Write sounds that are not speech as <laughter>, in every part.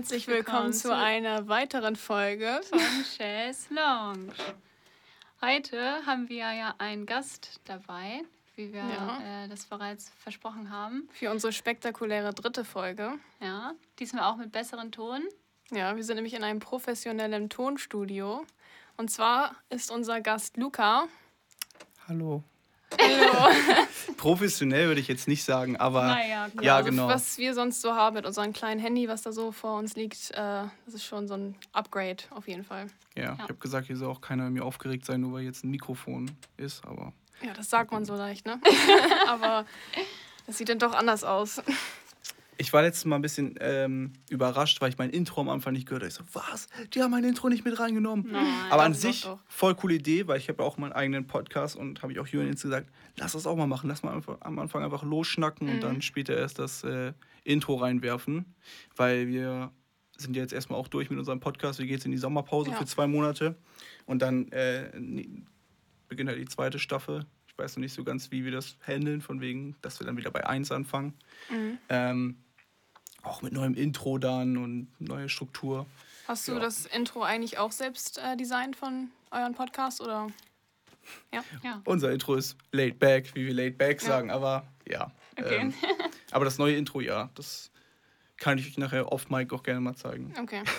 Herzlich willkommen zu einer weiteren Folge von Chess Lounge. Heute haben wir ja einen Gast dabei, wie wir Ja. äh, das bereits versprochen haben. Für unsere spektakuläre dritte Folge. Ja, diesmal auch mit besseren Ton. Ja, wir sind nämlich in einem professionellen Tonstudio. Und zwar ist unser Gast Luca. Hallo. <laughs> Professionell würde ich jetzt nicht sagen, aber Naja, gut. ja, also genau. Was wir sonst so haben mit unserem kleinen Handy, was da so vor uns liegt, äh, das ist schon so ein Upgrade auf jeden Fall. Ja, ich habe gesagt, hier soll auch keiner mir aufgeregt sein, nur weil jetzt ein Mikrofon ist, aber Ja, das sagt man so leicht, ne? <laughs> Aber das sieht dann doch anders aus. Ich war letztes Mal ein bisschen ähm, überrascht, weil ich mein Intro am Anfang nicht gehört habe. Ich so, was? Die haben mein Intro nicht mit reingenommen. Nein, aber an sich doch, voll coole Idee, weil ich habe auch meinen eigenen Podcast und habe ich auch Julian jetzt gesagt, lass das auch mal machen. Lass mal einfach, am Anfang einfach losschnacken und Mhm. dann später erst das äh, Intro reinwerfen, weil wir sind ja jetzt erstmal auch durch mit unserem Podcast. Wir gehen jetzt in die Sommerpause Ja. für zwei Monate und dann äh, beginnt halt die zweite Staffel. Ich weiß noch nicht so ganz, wie wir das handeln, von wegen, dass wir dann wieder bei 1 anfangen. Mhm. Ähm, auch mit neuem Intro dann und neue Struktur. Hast du Ja. das Intro eigentlich auch selbst äh, designt von euren Podcast oder? Ja. Ja. Unser Intro ist laid back, wie wir laid back Ja. sagen, aber ja. Okay. Ähm, <laughs> aber das neue Intro, ja, das kann ich euch nachher off mic auch gerne mal zeigen. Okay. <laughs>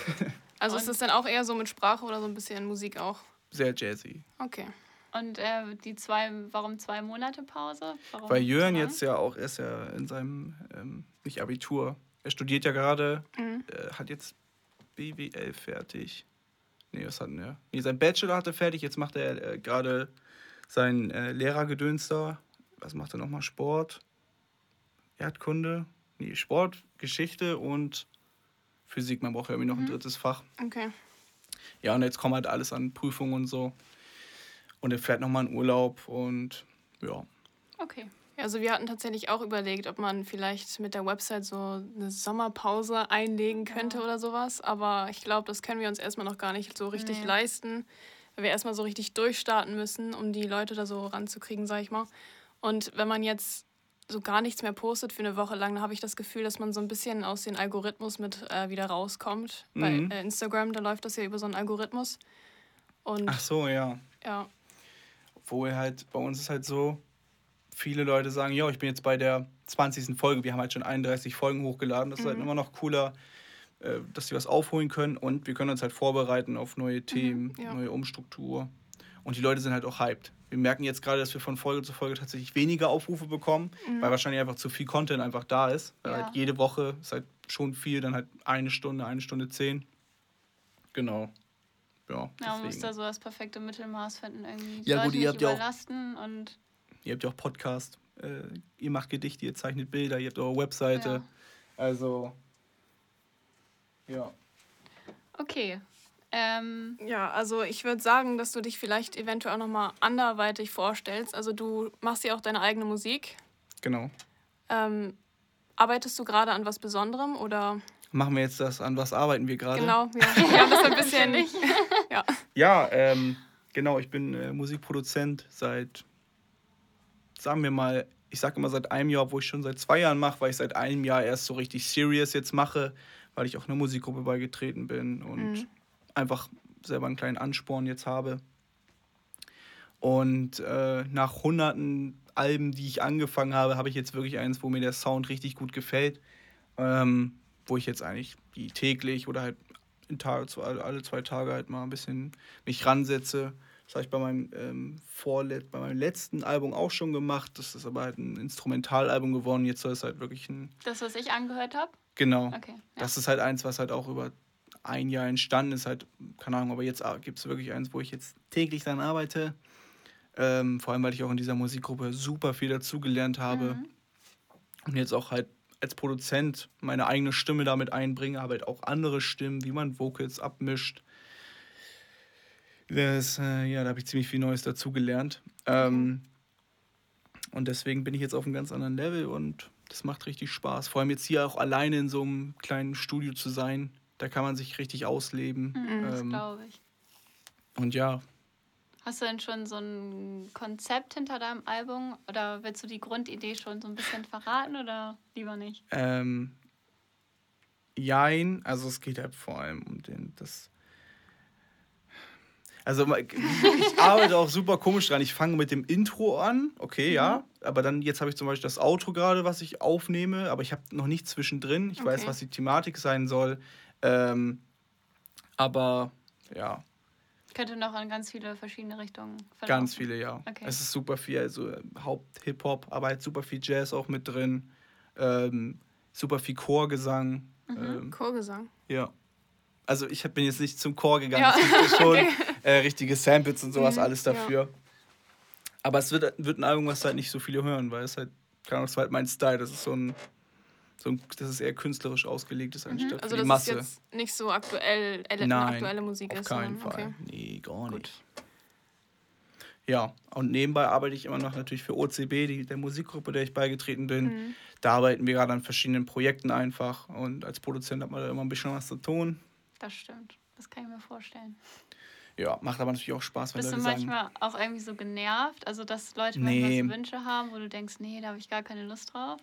Also ist das dann auch eher so mit Sprache oder so ein bisschen Musik auch? Sehr jazzy. Okay. Und äh, die zwei, warum zwei Monate Pause? Warum Weil Jörn jetzt ja auch, er ist ja in seinem, ähm, nicht Abitur, er studiert ja gerade, Mhm. äh, hat jetzt BWL fertig. Nee, was hat denn er? Nee, sein Bachelor hat er fertig, jetzt macht er äh, gerade sein äh, Lehrergedöns da. Was macht er nochmal? Sport, Erdkunde, nee, Sport, Geschichte und Physik. Man braucht ja irgendwie noch ein drittes Fach. Okay. Ja, und jetzt kommt halt alles an Prüfungen und so. Und er fährt nochmal in Urlaub und ja. Okay. Also wir hatten tatsächlich auch überlegt, ob man vielleicht mit der Website so eine Sommerpause einlegen könnte Ja. oder sowas. Aber ich glaube, das können wir uns erstmal noch gar nicht so richtig Nee. leisten, weil wir erstmal so richtig durchstarten müssen, um die Leute da so ranzukriegen, sag ich mal. Und wenn man jetzt so gar nichts mehr postet für eine Woche lang, dann habe ich das Gefühl, dass man so ein bisschen aus dem Algorithmus mit äh, wieder rauskommt. Mhm. Bei äh, Instagram, da läuft das ja über so einen Algorithmus. Und Ach so, ja. ja, Obwohl halt, bei uns ist halt so, viele Leute sagen, ja, ich bin jetzt bei der 20. Folge, wir haben halt schon 31 Folgen hochgeladen. Das ist halt Mhm. immer noch cooler, äh, dass sie was aufholen können und wir können uns halt vorbereiten auf neue Themen, ja. neue Umstruktur. Und die Leute sind halt auch hyped. Wir merken jetzt gerade, dass wir von Folge zu Folge tatsächlich weniger Aufrufe bekommen, weil wahrscheinlich einfach zu viel Content einfach da ist. Weil Ja. halt jede Woche ist halt schon viel, dann halt eine Stunde, eine Stunde zehn. Genau. Ja, Ja, man muss da so das perfekte Mittelmaß finden. Irgendwie die Ja, Leute gut, ihr nicht habt ja auch- überlasten und Ihr habt ja auch Podcast, äh, ihr macht Gedichte, ihr zeichnet Bilder, ihr habt eure Webseite. Ja. Also, ja. okay. Ähm, Ja, also ich würde sagen, dass du dich vielleicht eventuell auch nochmal anderweitig vorstellst. Also du machst ja auch deine eigene Musik. Genau. Ähm, arbeitest du gerade an was Besonderem oder? Machen wir jetzt das, an was arbeiten wir gerade? Genau, wir haben das ein bisschen. <laughs> ja. Ja, ähm, genau, ich bin äh, Musikproduzent seit, sagen wir mal, ich sage immer seit einem Jahr, wo ich schon seit zwei Jahren mache, weil ich seit einem Jahr erst so richtig serious jetzt mache, weil ich auch einer Musikgruppe beigetreten bin und Mhm. einfach selber einen kleinen Ansporn jetzt habe. Und äh, nach hunderten Alben, die ich angefangen habe, habe ich jetzt wirklich eins, wo mir der Sound richtig gut gefällt. Ähm, wo ich jetzt eigentlich die täglich oder halt in Tage, alle zwei Tage halt mal ein bisschen mich ransetze. Das habe ich bei meinem, ähm, Vorlet bei meinem letzten Album auch schon gemacht. Das ist aber halt ein Instrumentalalbum geworden. Jetzt soll es halt wirklich ein. das, was ich angehört habe. Genau. Okay. Ja. Das ist halt eins, was halt auch über ein Jahr entstanden ist. Halt, keine Ahnung, aber jetzt gibt es wirklich eins, wo ich jetzt täglich daran arbeite. Ähm, vor allem, weil ich auch in dieser Musikgruppe super viel dazugelernt habe. Mhm. Und jetzt auch halt als Produzent meine eigene Stimme damit einbringe, aber halt auch andere Stimmen, wie man Vocals abmischt. Das, äh, ja, da habe ich ziemlich viel Neues dazugelernt. Ähm, und deswegen bin ich jetzt auf einem ganz anderen Level und das macht richtig Spaß. Vor allem jetzt hier auch alleine in so einem kleinen Studio zu sein. Da kann man sich richtig ausleben. Mhm, das Ähm, glaube ich. und ja, Hast du denn schon so ein Konzept hinter deinem Album? Oder willst du die Grundidee schon so ein bisschen verraten oder lieber nicht? ähm, Jein, also es geht halt vor allem um den, das. Also ich arbeite auch super komisch dran. Ich fange mit dem Intro an, okay, mhm. ja. Aber dann, jetzt habe ich zum Beispiel das Outro gerade, was ich aufnehme, aber ich habe noch nichts zwischendrin. Ich okay. weiß, was die Thematik sein soll. Ähm, aber ja. Könnte noch in ganz viele verschiedene Richtungen verlaufen. Ganz viele, ja. Okay. Es ist super viel, also Haupt-Hip-Hop, aber halt super viel Jazz auch mit drin. Ähm, super viel Chorgesang. Mhm. Ähm, Chorgesang? Ja. Also ich bin jetzt nicht zum Chor gegangen, ja. es gibt <laughs> schon okay. äh, richtige Samples und sowas, mhm, alles dafür. Ja. Aber es wird, wird ein Album, was halt nicht so viele hören, weil es halt, keine Ahnung, es war halt mein Style. Das ist so ein, so ein das ist eher künstlerisch ausgelegt ist, anstatt mhm. also für die Masse. Also das jetzt nicht so aktuell, Nein, aktuelle Musik auf ist. Auf keinen Fall. Okay. Nee, gar Gut. nicht. Ja, und nebenbei arbeite ich immer noch natürlich für OCB, die, der Musikgruppe, der ich beigetreten bin. Mhm. Da arbeiten wir gerade an verschiedenen Projekten einfach und als Produzent hat man da immer ein bisschen was zu tun. Das stimmt, das kann ich mir vorstellen. Ja, macht aber natürlich auch Spaß, wenn Bist Leute du manchmal sagen, auch irgendwie so genervt? Also, dass Leute nee. manchmal so Wünsche haben, wo du denkst, nee, da habe ich gar keine Lust drauf?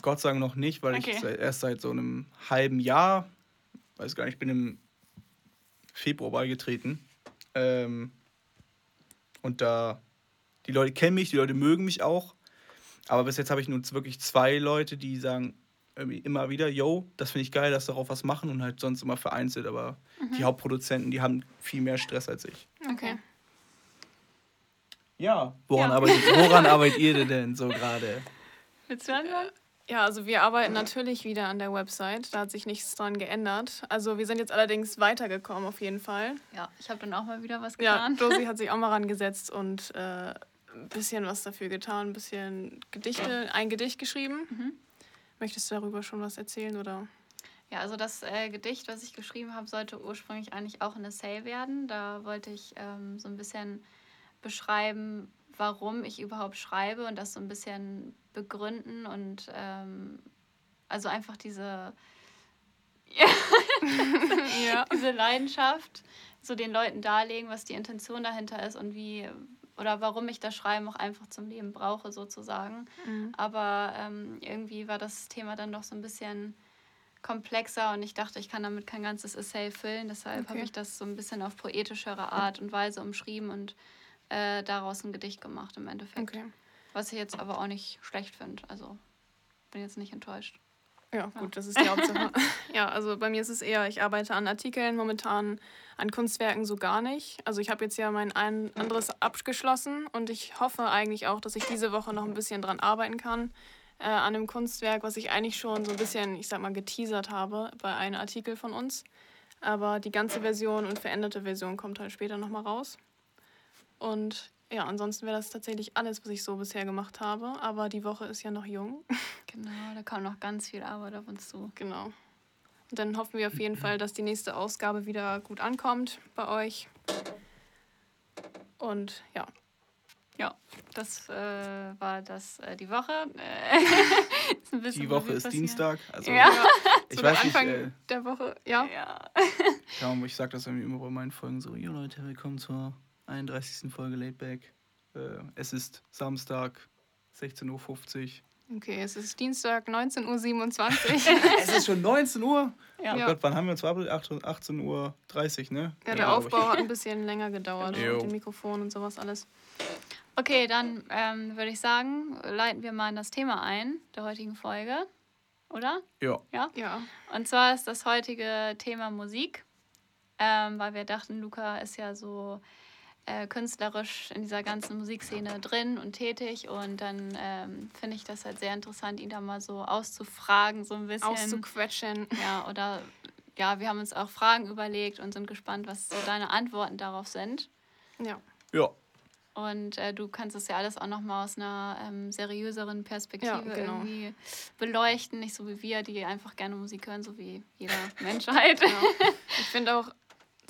Gott sei Dank noch nicht, weil okay. ich erst seit so einem halben Jahr, weiß gar nicht, ich bin im Februar beigetreten. Ähm, und da, die Leute kennen mich, die Leute mögen mich auch. Aber bis jetzt habe ich nur wirklich zwei Leute, die sagen, immer wieder, yo, das finde ich geil, dass darauf was machen und halt sonst immer vereinzelt, aber mhm. die Hauptproduzenten, die haben viel mehr Stress als ich. Okay. Ja, woran, ja. Arbeitet, <laughs> woran arbeitet ihr denn so gerade? Willst du anfangen? Ja, also wir arbeiten natürlich wieder an der Website. Da hat sich nichts dran geändert. Also wir sind jetzt allerdings weitergekommen auf jeden Fall. Ja, ich habe dann auch mal wieder was getan. Ja, Josie hat <laughs> sich auch mal rangesetzt und äh, ein bisschen was dafür getan, ein bisschen Gedichte, ein Gedicht geschrieben. Mhm. Möchtest du darüber schon was erzählen oder? Ja, also das äh, Gedicht, was ich geschrieben habe, sollte ursprünglich eigentlich auch ein Essay werden. Da wollte ich ähm, so ein bisschen beschreiben, warum ich überhaupt schreibe und das so ein bisschen begründen und ähm, also einfach diese, <laughs> ja. <laughs> diese Leidenschaft so den Leuten darlegen, was die Intention dahinter ist und wie oder warum ich das Schreiben auch einfach zum Leben brauche, sozusagen. Mhm. Aber ähm, irgendwie war das Thema dann doch so ein bisschen komplexer und ich dachte, ich kann damit kein ganzes Essay füllen. Deshalb okay. habe ich das so ein bisschen auf poetischere Art und Weise umschrieben und äh, daraus ein Gedicht gemacht im Endeffekt. Okay. Was ich jetzt aber auch nicht schlecht finde. Also bin jetzt nicht enttäuscht. Ja, gut, das ist die Hauptsache. <laughs> ja, also bei mir ist es eher, ich arbeite an Artikeln, momentan an Kunstwerken so gar nicht. Also ich habe jetzt ja mein ein anderes abgeschlossen und ich hoffe eigentlich auch, dass ich diese Woche noch ein bisschen dran arbeiten kann. Äh, an einem Kunstwerk, was ich eigentlich schon so ein bisschen, ich sag mal, geteasert habe bei einem Artikel von uns. Aber die ganze Version und veränderte Version kommt halt später nochmal raus. Und ja, ansonsten wäre das tatsächlich alles, was ich so bisher gemacht habe. Aber die Woche ist ja noch jung. <laughs> Genau, da kommt noch ganz viel Arbeit auf uns zu. Genau. Und dann hoffen wir auf jeden Fall, dass die nächste Ausgabe wieder gut ankommt bei euch. Und ja. Ja, das äh, war das äh, die Woche. <laughs> die Woche ist Dienstag. Also, ja. <laughs> ich so weiß Anfang nicht, äh, der Woche, ja. Ja, ja ich sage das irgendwie immer bei meinen Folgen so, jo Leute, willkommen zur 31. Folge Laidback. Äh, es ist Samstag, 16.50 Uhr. Okay, es ist Dienstag, 19.27 Uhr. <laughs> es ist schon 19 Uhr? Ja. Oh Gott, wann haben wir uns verabredet? 18.30 Uhr, ne? Ja, der Aufbau hat ein <laughs> bisschen länger gedauert. Mit dem Mikrofon und sowas alles. Okay, dann ähm, würde ich sagen, leiten wir mal in das Thema ein der heutigen Folge. Oder? Ja. Ja? Ja. Und zwar ist das heutige Thema Musik. Ähm, weil wir dachten, Luca ist ja so äh, künstlerisch in dieser ganzen Musikszene drin und tätig. Und dann ähm, finde ich das halt sehr interessant, ihn da mal so auszufragen, so ein bisschen. Auszuquetschen. Ja, oder ja, wir haben uns auch Fragen überlegt und sind gespannt, was so deine Antworten darauf sind. Ja. Ja. Und äh, du kannst es ja alles auch nochmal aus einer ähm, seriöseren Perspektive ja, genau. irgendwie beleuchten. Nicht so wie wir, die einfach gerne Musik hören, so wie jeder Mensch <laughs> halt. Ja. Ich finde auch,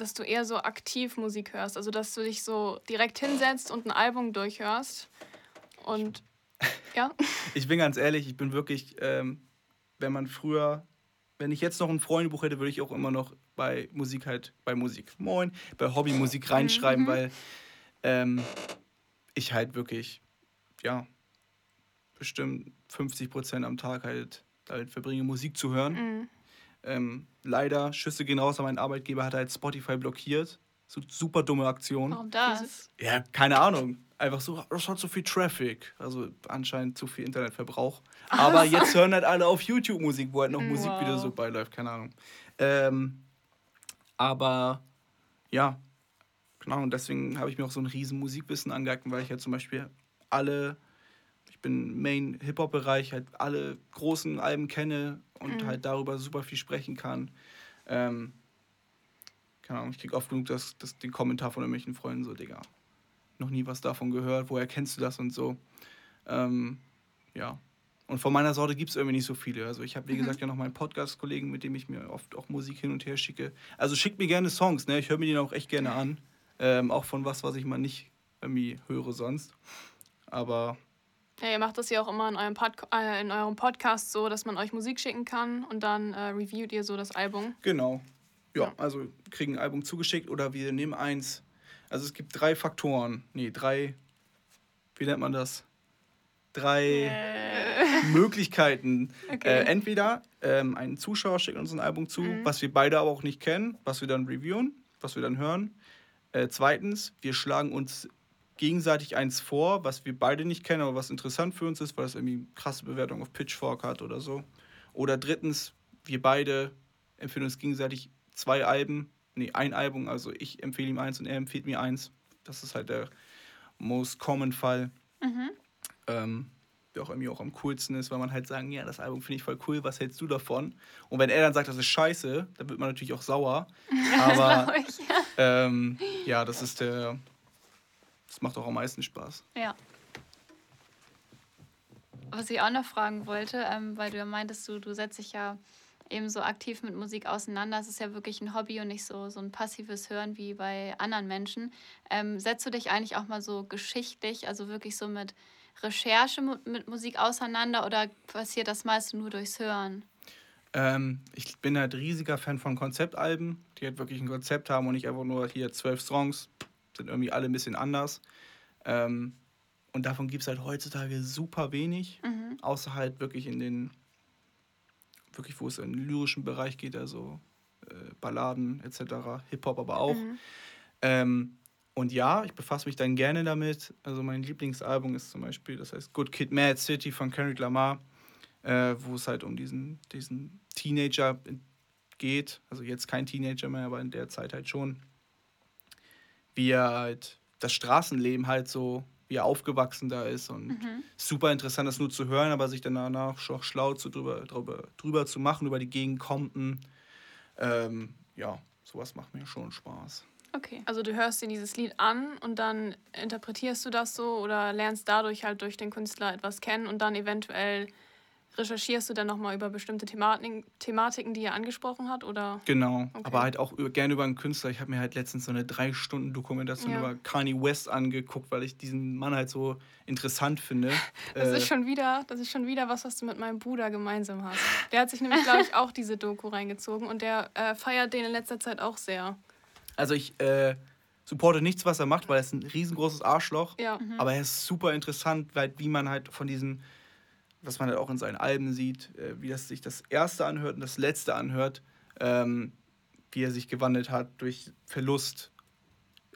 dass du eher so aktiv Musik hörst. Also, dass du dich so direkt hinsetzt und ein Album durchhörst. Und <laughs> ja. Ich bin ganz ehrlich, ich bin wirklich, ähm, wenn man früher, wenn ich jetzt noch ein Freundebuch hätte, würde ich auch immer noch bei Musik halt, bei Musik, moin, bei Hobbymusik mhm. reinschreiben, mhm. weil ähm, ich halt wirklich, ja, bestimmt 50 Prozent am Tag halt, halt verbringe, Musik zu hören. Mhm Ähm, leider, Schüsse gehen raus, aber mein Arbeitgeber hat halt Spotify blockiert. So super dumme Aktion. Warum das? Ja, keine Ahnung. Einfach so, das hat so viel Traffic. Also anscheinend zu viel Internetverbrauch. Aber <laughs> jetzt hören halt alle auf YouTube Musik, wo halt noch Musik Wow. wieder so beiläuft, keine Ahnung. Ähm, aber ja, genau, und deswegen habe ich mir auch so ein riesen Musikwissen angeeignet, weil ich ja zum Beispiel alle, ich bin Main Hip-Hop-Bereich, halt alle großen Alben kenne und halt darüber super viel sprechen kann. Ähm, keine Ahnung, ich kriege oft genug das, das, den Kommentar von irgendwelchen Freunden so, Digga, noch nie was davon gehört, woher kennst du das und so. Ähm, ja. Und von meiner Sorte gibt es irgendwie nicht so viele. Also ich habe, wie gesagt, ja noch meinen Podcast-Kollegen, mit dem ich mir oft auch Musik hin und her schicke. Also schickt mir gerne Songs, ne? Ich höre mir die auch echt gerne an. Ähm, auch von was, was ich mal nicht irgendwie höre sonst. Aber Ja, ihr macht das ja auch immer in eurem, Pod äh, in eurem Podcast so, dass man euch Musik schicken kann und dann äh, reviewt ihr so das Album. Genau. Ja, Ja. also kriegen ein Album zugeschickt oder wir nehmen eins. Also es gibt drei Faktoren. Nee, drei. Wie nennt man das? Drei <laughs> Möglichkeiten. Okay. Äh, entweder ähm, ein Zuschauer schickt uns ein Album zu, was wir beide aber auch nicht kennen, was wir dann reviewen, was wir dann hören. Äh, zweitens, wir schlagen uns gegenseitig eins vor, was wir beide nicht kennen, aber was interessant für uns ist, weil es irgendwie krasse Bewertung auf Pitchfork hat oder so. Oder drittens, wir beide empfehlen uns gegenseitig zwei Alben, nee, ein Album, also ich empfehle ihm eins und er empfiehlt mir eins. Das ist halt der most common Fall. Ähm, der auch irgendwie auch am coolsten ist, weil man halt sagen, ja, das Album finde ich voll cool, was hältst du davon? Und wenn er dann sagt, das ist scheiße, dann wird man natürlich auch sauer. <laughs> Aber Glaub ich, ja. ähm, ja, das ist der, das macht auch am meisten Spaß. Ja. Was ich auch noch fragen wollte, ähm, weil du ja meintest, du, du setzt dich ja eben so aktiv mit Musik auseinander. Es ist ja wirklich ein Hobby und nicht so, so ein passives Hören wie bei anderen Menschen. Ähm, setzt du dich eigentlich auch mal so geschichtlich, also wirklich so mit Recherche mit Musik auseinander oder passiert das meiste nur durchs Hören? Ähm, ich bin halt riesiger Fan von Konzeptalben, die halt wirklich ein Konzept haben und nicht einfach nur hier zwölf Songs, sind irgendwie alle ein bisschen anders. Ähm, und davon gibt es halt heutzutage super wenig, außer halt wirklich in den, wirklich wo es in den lyrischen Bereich geht, also äh, Balladen etc., Hip-Hop aber auch. Ähm, und ja, ich befasse mich dann gerne damit. Also mein Lieblingsalbum ist zum Beispiel, das heißt Good Kid, Mad City von Kendrick Lamar, äh, wo es halt um diesen, diesen Teenager geht. Also jetzt kein Teenager mehr, aber in der Zeit halt schon. Wie er halt das Straßenleben halt so, wie er aufgewachsen da ist. Und super interessant, das nur zu hören, aber sich dann danach schon schlau zu drüber, drüber, drüber zu machen, über die Gegend Compton. Ähm, ja, sowas macht mir schon Spaß. Okay. Also du hörst dir dieses Lied an und dann interpretierst du das so oder lernst dadurch halt durch den Künstler etwas kennen und dann eventuell recherchierst du dann nochmal über bestimmte Thematiken, Thematiken, die er angesprochen hat oder? Genau, Okay. aber halt auch über, gerne über einen Künstler. Ich habe mir halt letztens so eine drei Stunden Dokumentation Ja. über Kanye West angeguckt, weil ich diesen Mann halt so interessant finde. <laughs> Das Äh, ist schon wieder, das ist schon wieder was, was du mit meinem Bruder gemeinsam hast. Der hat sich nämlich, glaube ich, auch diese Doku reingezogen und der äh, feiert den in letzter Zeit auch sehr. also ich äh, supporte nichts, was er macht, weil er ist ein riesengroßes Arschloch. Ja. Aber er ist super interessant, weil wie man halt von diesen, was man halt auch in seinen Alben sieht, äh, wie das sich das erste anhört und das letzte anhört, ähm, wie er sich gewandelt hat durch Verlust,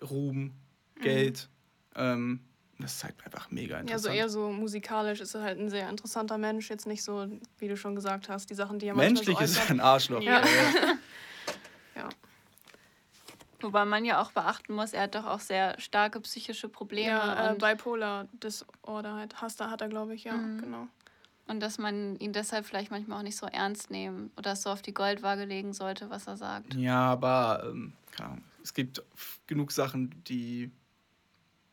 Ruhm, Geld. Ähm, das ist halt einfach mega Ja, interessant. so eher so musikalisch ist er halt ein sehr interessanter Mensch. Jetzt nicht so, wie du schon gesagt hast, die Sachen, die er manchmal Menschlich so ist er ein Arschloch. Ja. Ja. <laughs> Ja. Wobei man ja auch beachten muss, er hat doch auch sehr starke psychische Probleme Ja, äh, und, Bipolar Disorder halt. Hast da hat er, glaube ich, ja, Mhm. genau. Und dass man ihn deshalb vielleicht manchmal auch nicht so ernst nehmen oder so auf die Goldwaage legen sollte, was er sagt. Ja, aber ähm, es gibt genug Sachen, die.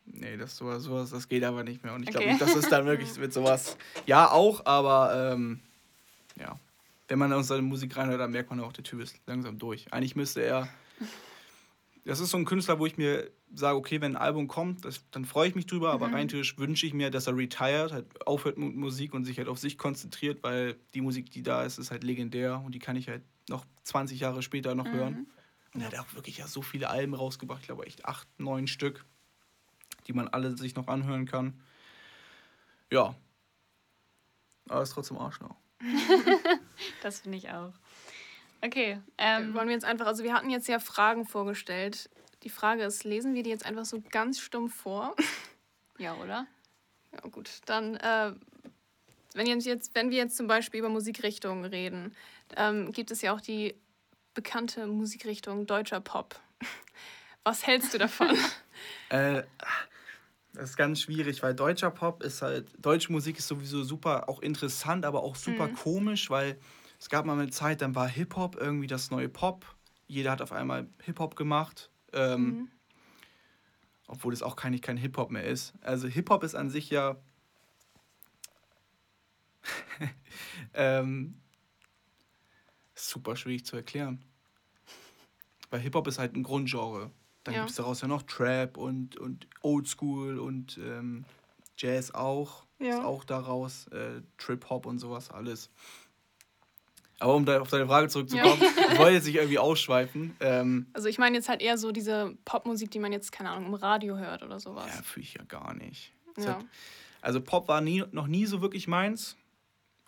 Nee, das sowas, sowas, das geht aber nicht mehr. Und ich glaube Okay. nicht, dass es dann wirklich <laughs> mit sowas. Ja, auch, aber ähm, ja. Wenn man aus seine Musik reinhört, dann merkt man auch, der Typ ist langsam durch. Eigentlich müsste er. Das ist so ein Künstler, wo ich mir sage, okay, wenn ein Album kommt, das, dann freue ich mich drüber, aber rein theoretisch wünsche ich mir, dass er retired, halt aufhört mit Musik und sich halt auf sich konzentriert, weil die Musik, die da ist, ist halt legendär und die kann ich halt noch 20 Jahre später noch hören. Und er hat auch wirklich ja so viele Alben rausgebracht, ich glaube echt acht, neun Stück, die man alle sich noch anhören kann. Ja. Aber ist trotzdem Arschloch. <laughs> <laughs> Das finde ich auch. Okay. Ähm, Wollen wir jetzt einfach, also wir hatten jetzt ja Fragen vorgestellt. Die Frage ist, lesen wir die jetzt einfach so ganz stumpf vor? <laughs> Ja, oder? Ja, gut. Dann, äh, wenn, jetzt, wenn wir jetzt zum Beispiel über Musikrichtungen reden, ähm, gibt es ja auch die bekannte Musikrichtung deutscher Pop. <laughs> Was hältst du davon? <laughs> äh, das ist ganz schwierig, weil deutscher Pop ist halt, deutsche Musik ist sowieso super auch interessant, aber auch super mhm. komisch, weil es gab mal eine Zeit, dann war Hip-Hop irgendwie das neue Pop. Jeder hat auf einmal Hip-Hop gemacht. Ähm, mhm. Obwohl es auch kein, kein Hip-Hop mehr ist. Also Hip-Hop ist an sich ja. <laughs> ähm, super schwierig zu erklären. Weil Hip-Hop ist halt ein Grundgenre. Dann ja. gibt es daraus ja noch Trap und, und Oldschool und ähm, Jazz auch. Ja. Ist auch daraus. Äh, Trip-Hop und sowas alles. Aber um da auf deine Frage zurückzukommen, ja. ich wollte jetzt nicht irgendwie ausschweifen. Ähm, also ich meine jetzt halt eher so diese Popmusik, die man jetzt, keine Ahnung, im Radio hört oder sowas. Ja, fühle ich ja gar nicht. Ja. Halt, also Pop war nie, noch nie so wirklich meins.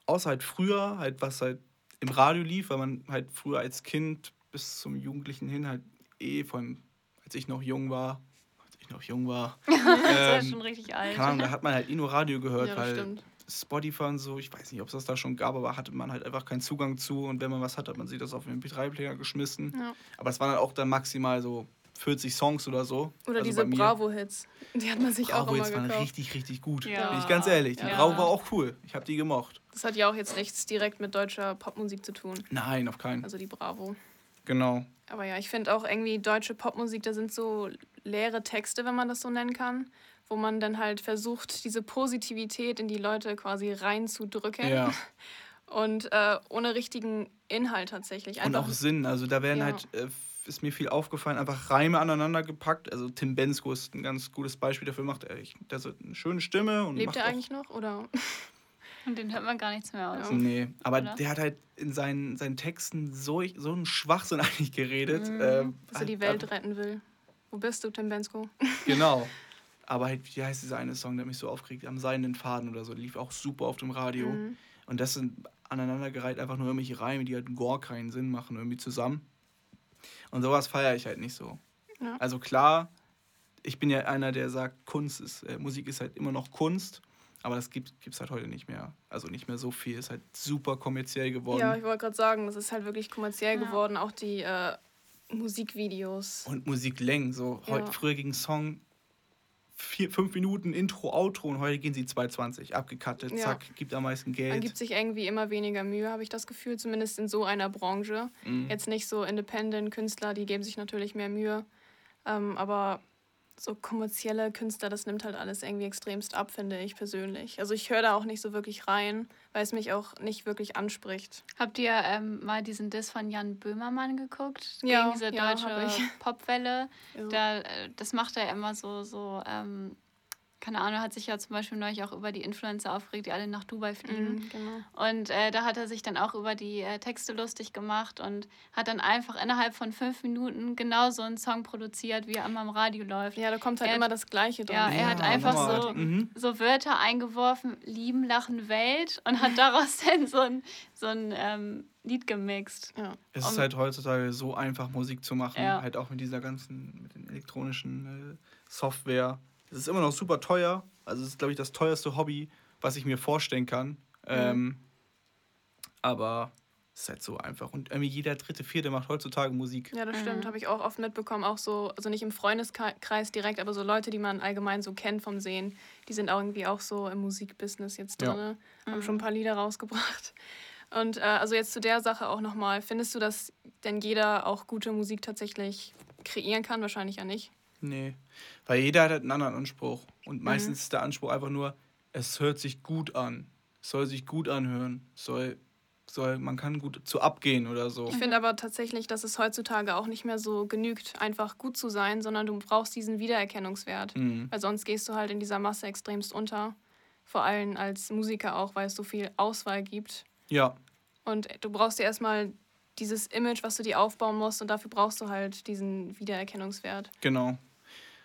Außer halt früher, halt was halt im Radio lief, weil man halt früher als Kind bis zum Jugendlichen hin halt eh, vor allem als ich noch jung war, als ich noch jung war. <laughs> das ähm, ja schon richtig alt. Keine Ahnung, da hat man halt eh nur Radio gehört, ja, weil stimmt. Spotify und so, ich weiß nicht, ob es das da schon gab, aber hatte man halt einfach keinen Zugang zu und wenn man was hat, hat man sich das auf den MP3-Player geschmissen. Ja. Aber es waren dann auch dann maximal so 40 Songs oder so. Oder also diese Bravo-Hits. Die hat man sich Bravo auch immer gekauft. waren richtig, richtig gut. Ja. Bin ich ganz ehrlich. Die ja. Bravo war auch cool. Ich habe die gemocht. Das hat ja auch jetzt nichts direkt mit deutscher Popmusik zu tun. Nein, auf keinen. Also die Bravo. Genau. Aber ja, ich finde auch irgendwie deutsche Popmusik, da sind so leere Texte, wenn man das so nennen kann wo man dann halt versucht, diese Positivität in die Leute quasi reinzudrücken. Ja. <laughs> Und äh, ohne richtigen Inhalt tatsächlich. Einfach, Und auch Sinn. Also da werden ja. halt, äh, ist mir viel aufgefallen, einfach Reime aneinander gepackt. Also Tim Bensko ist ein ganz gutes Beispiel dafür, macht er der hat eine schöne Stimme. Und Lebt er eigentlich noch? Oder? <laughs> Und den hört man gar nichts mehr aus. Nee, aber Oder? der hat halt in seinen, seinen Texten so, so einen Schwachsinn <laughs> eigentlich geredet. Mhm. Ähm, Dass er die Welt retten will. Wo bist du, Tim Bensko? Genau. Aber halt, wie heißt dieser eine Song, der mich so aufkriegt? Am seidenen Faden oder so. Der lief auch super auf dem Radio. Mhm. Und das sind aneinandergereiht einfach nur irgendwelche Reime, die halt gar keinen Sinn machen, irgendwie zusammen. Und sowas feiere ich halt nicht so. Ja. Also klar, ich bin ja einer, der sagt, Kunst ist, äh, Musik ist halt immer noch Kunst. Aber das gibt es halt heute nicht mehr. Also nicht mehr so viel. Ist halt super kommerziell geworden. Ja, ich wollte gerade sagen, es ist halt wirklich kommerziell ja. geworden. Auch die äh, Musikvideos. Und Musiklängen. So, ja. früher ging Song vier, fünf Minuten Intro, Outro und heute gehen sie 2,20. Abgekattet, ja. zack, gibt am meisten Geld. Man gibt sich irgendwie immer weniger Mühe, habe ich das Gefühl, zumindest in so einer Branche. Mhm. Jetzt nicht so Independent-Künstler, die geben sich natürlich mehr Mühe. Ähm, aber so kommerzielle Künstler, das nimmt halt alles irgendwie extremst ab, finde ich persönlich. Also ich höre da auch nicht so wirklich rein, weil es mich auch nicht wirklich anspricht. Habt ihr ähm, mal diesen Diss von Jan Böhmermann geguckt? Ja, gegen diese deutsche ja, Popwelle. Ja. Da, äh, das macht er immer so, so ähm, keine Ahnung, hat sich ja zum Beispiel neulich auch über die Influencer aufgeregt, die alle nach Dubai fliegen. Mhm, genau. Und äh, da hat er sich dann auch über die äh, Texte lustig gemacht und hat dann einfach innerhalb von fünf Minuten genau so einen Song produziert, wie er immer im Radio läuft. Ja, da kommt halt er immer hat, das Gleiche drin. Ja, er ja, hat einfach so, mhm. so Wörter eingeworfen, lieben, lachen, Welt und hat daraus <laughs> dann so ein, so ein ähm, Lied gemixt. Ja. Es ist halt heutzutage so einfach, Musik zu machen, ja. halt auch mit dieser ganzen, mit den elektronischen äh, Software. Es ist immer noch super teuer. Also es ist, glaube ich, das teuerste Hobby, was ich mir vorstellen kann. Mhm. Ähm, aber es ist halt so einfach. Und irgendwie jeder dritte, vierte macht heutzutage Musik. Ja, das stimmt. Mhm. Habe ich auch oft mitbekommen. Auch so, also nicht im Freundeskreis direkt, aber so Leute, die man allgemein so kennt vom Sehen, die sind auch irgendwie auch so im Musikbusiness jetzt drin. Ja. Haben mhm. schon ein paar Lieder rausgebracht. <laughs> Und äh, also jetzt zu der Sache auch nochmal. Findest du, dass denn jeder auch gute Musik tatsächlich kreieren kann? Wahrscheinlich ja nicht. Nee, weil jeder hat einen anderen Anspruch. Und mhm. meistens ist der Anspruch einfach nur, es hört sich gut an. Es soll sich gut anhören. soll, soll, man kann gut zu abgehen oder so. Ich finde aber tatsächlich, dass es heutzutage auch nicht mehr so genügt, einfach gut zu sein, sondern du brauchst diesen Wiedererkennungswert. Mhm. Weil sonst gehst du halt in dieser Masse extremst unter. Vor allem als Musiker auch, weil es so viel Auswahl gibt. Ja. Und du brauchst dir erstmal dieses Image, was du dir aufbauen musst und dafür brauchst du halt diesen Wiedererkennungswert. Genau.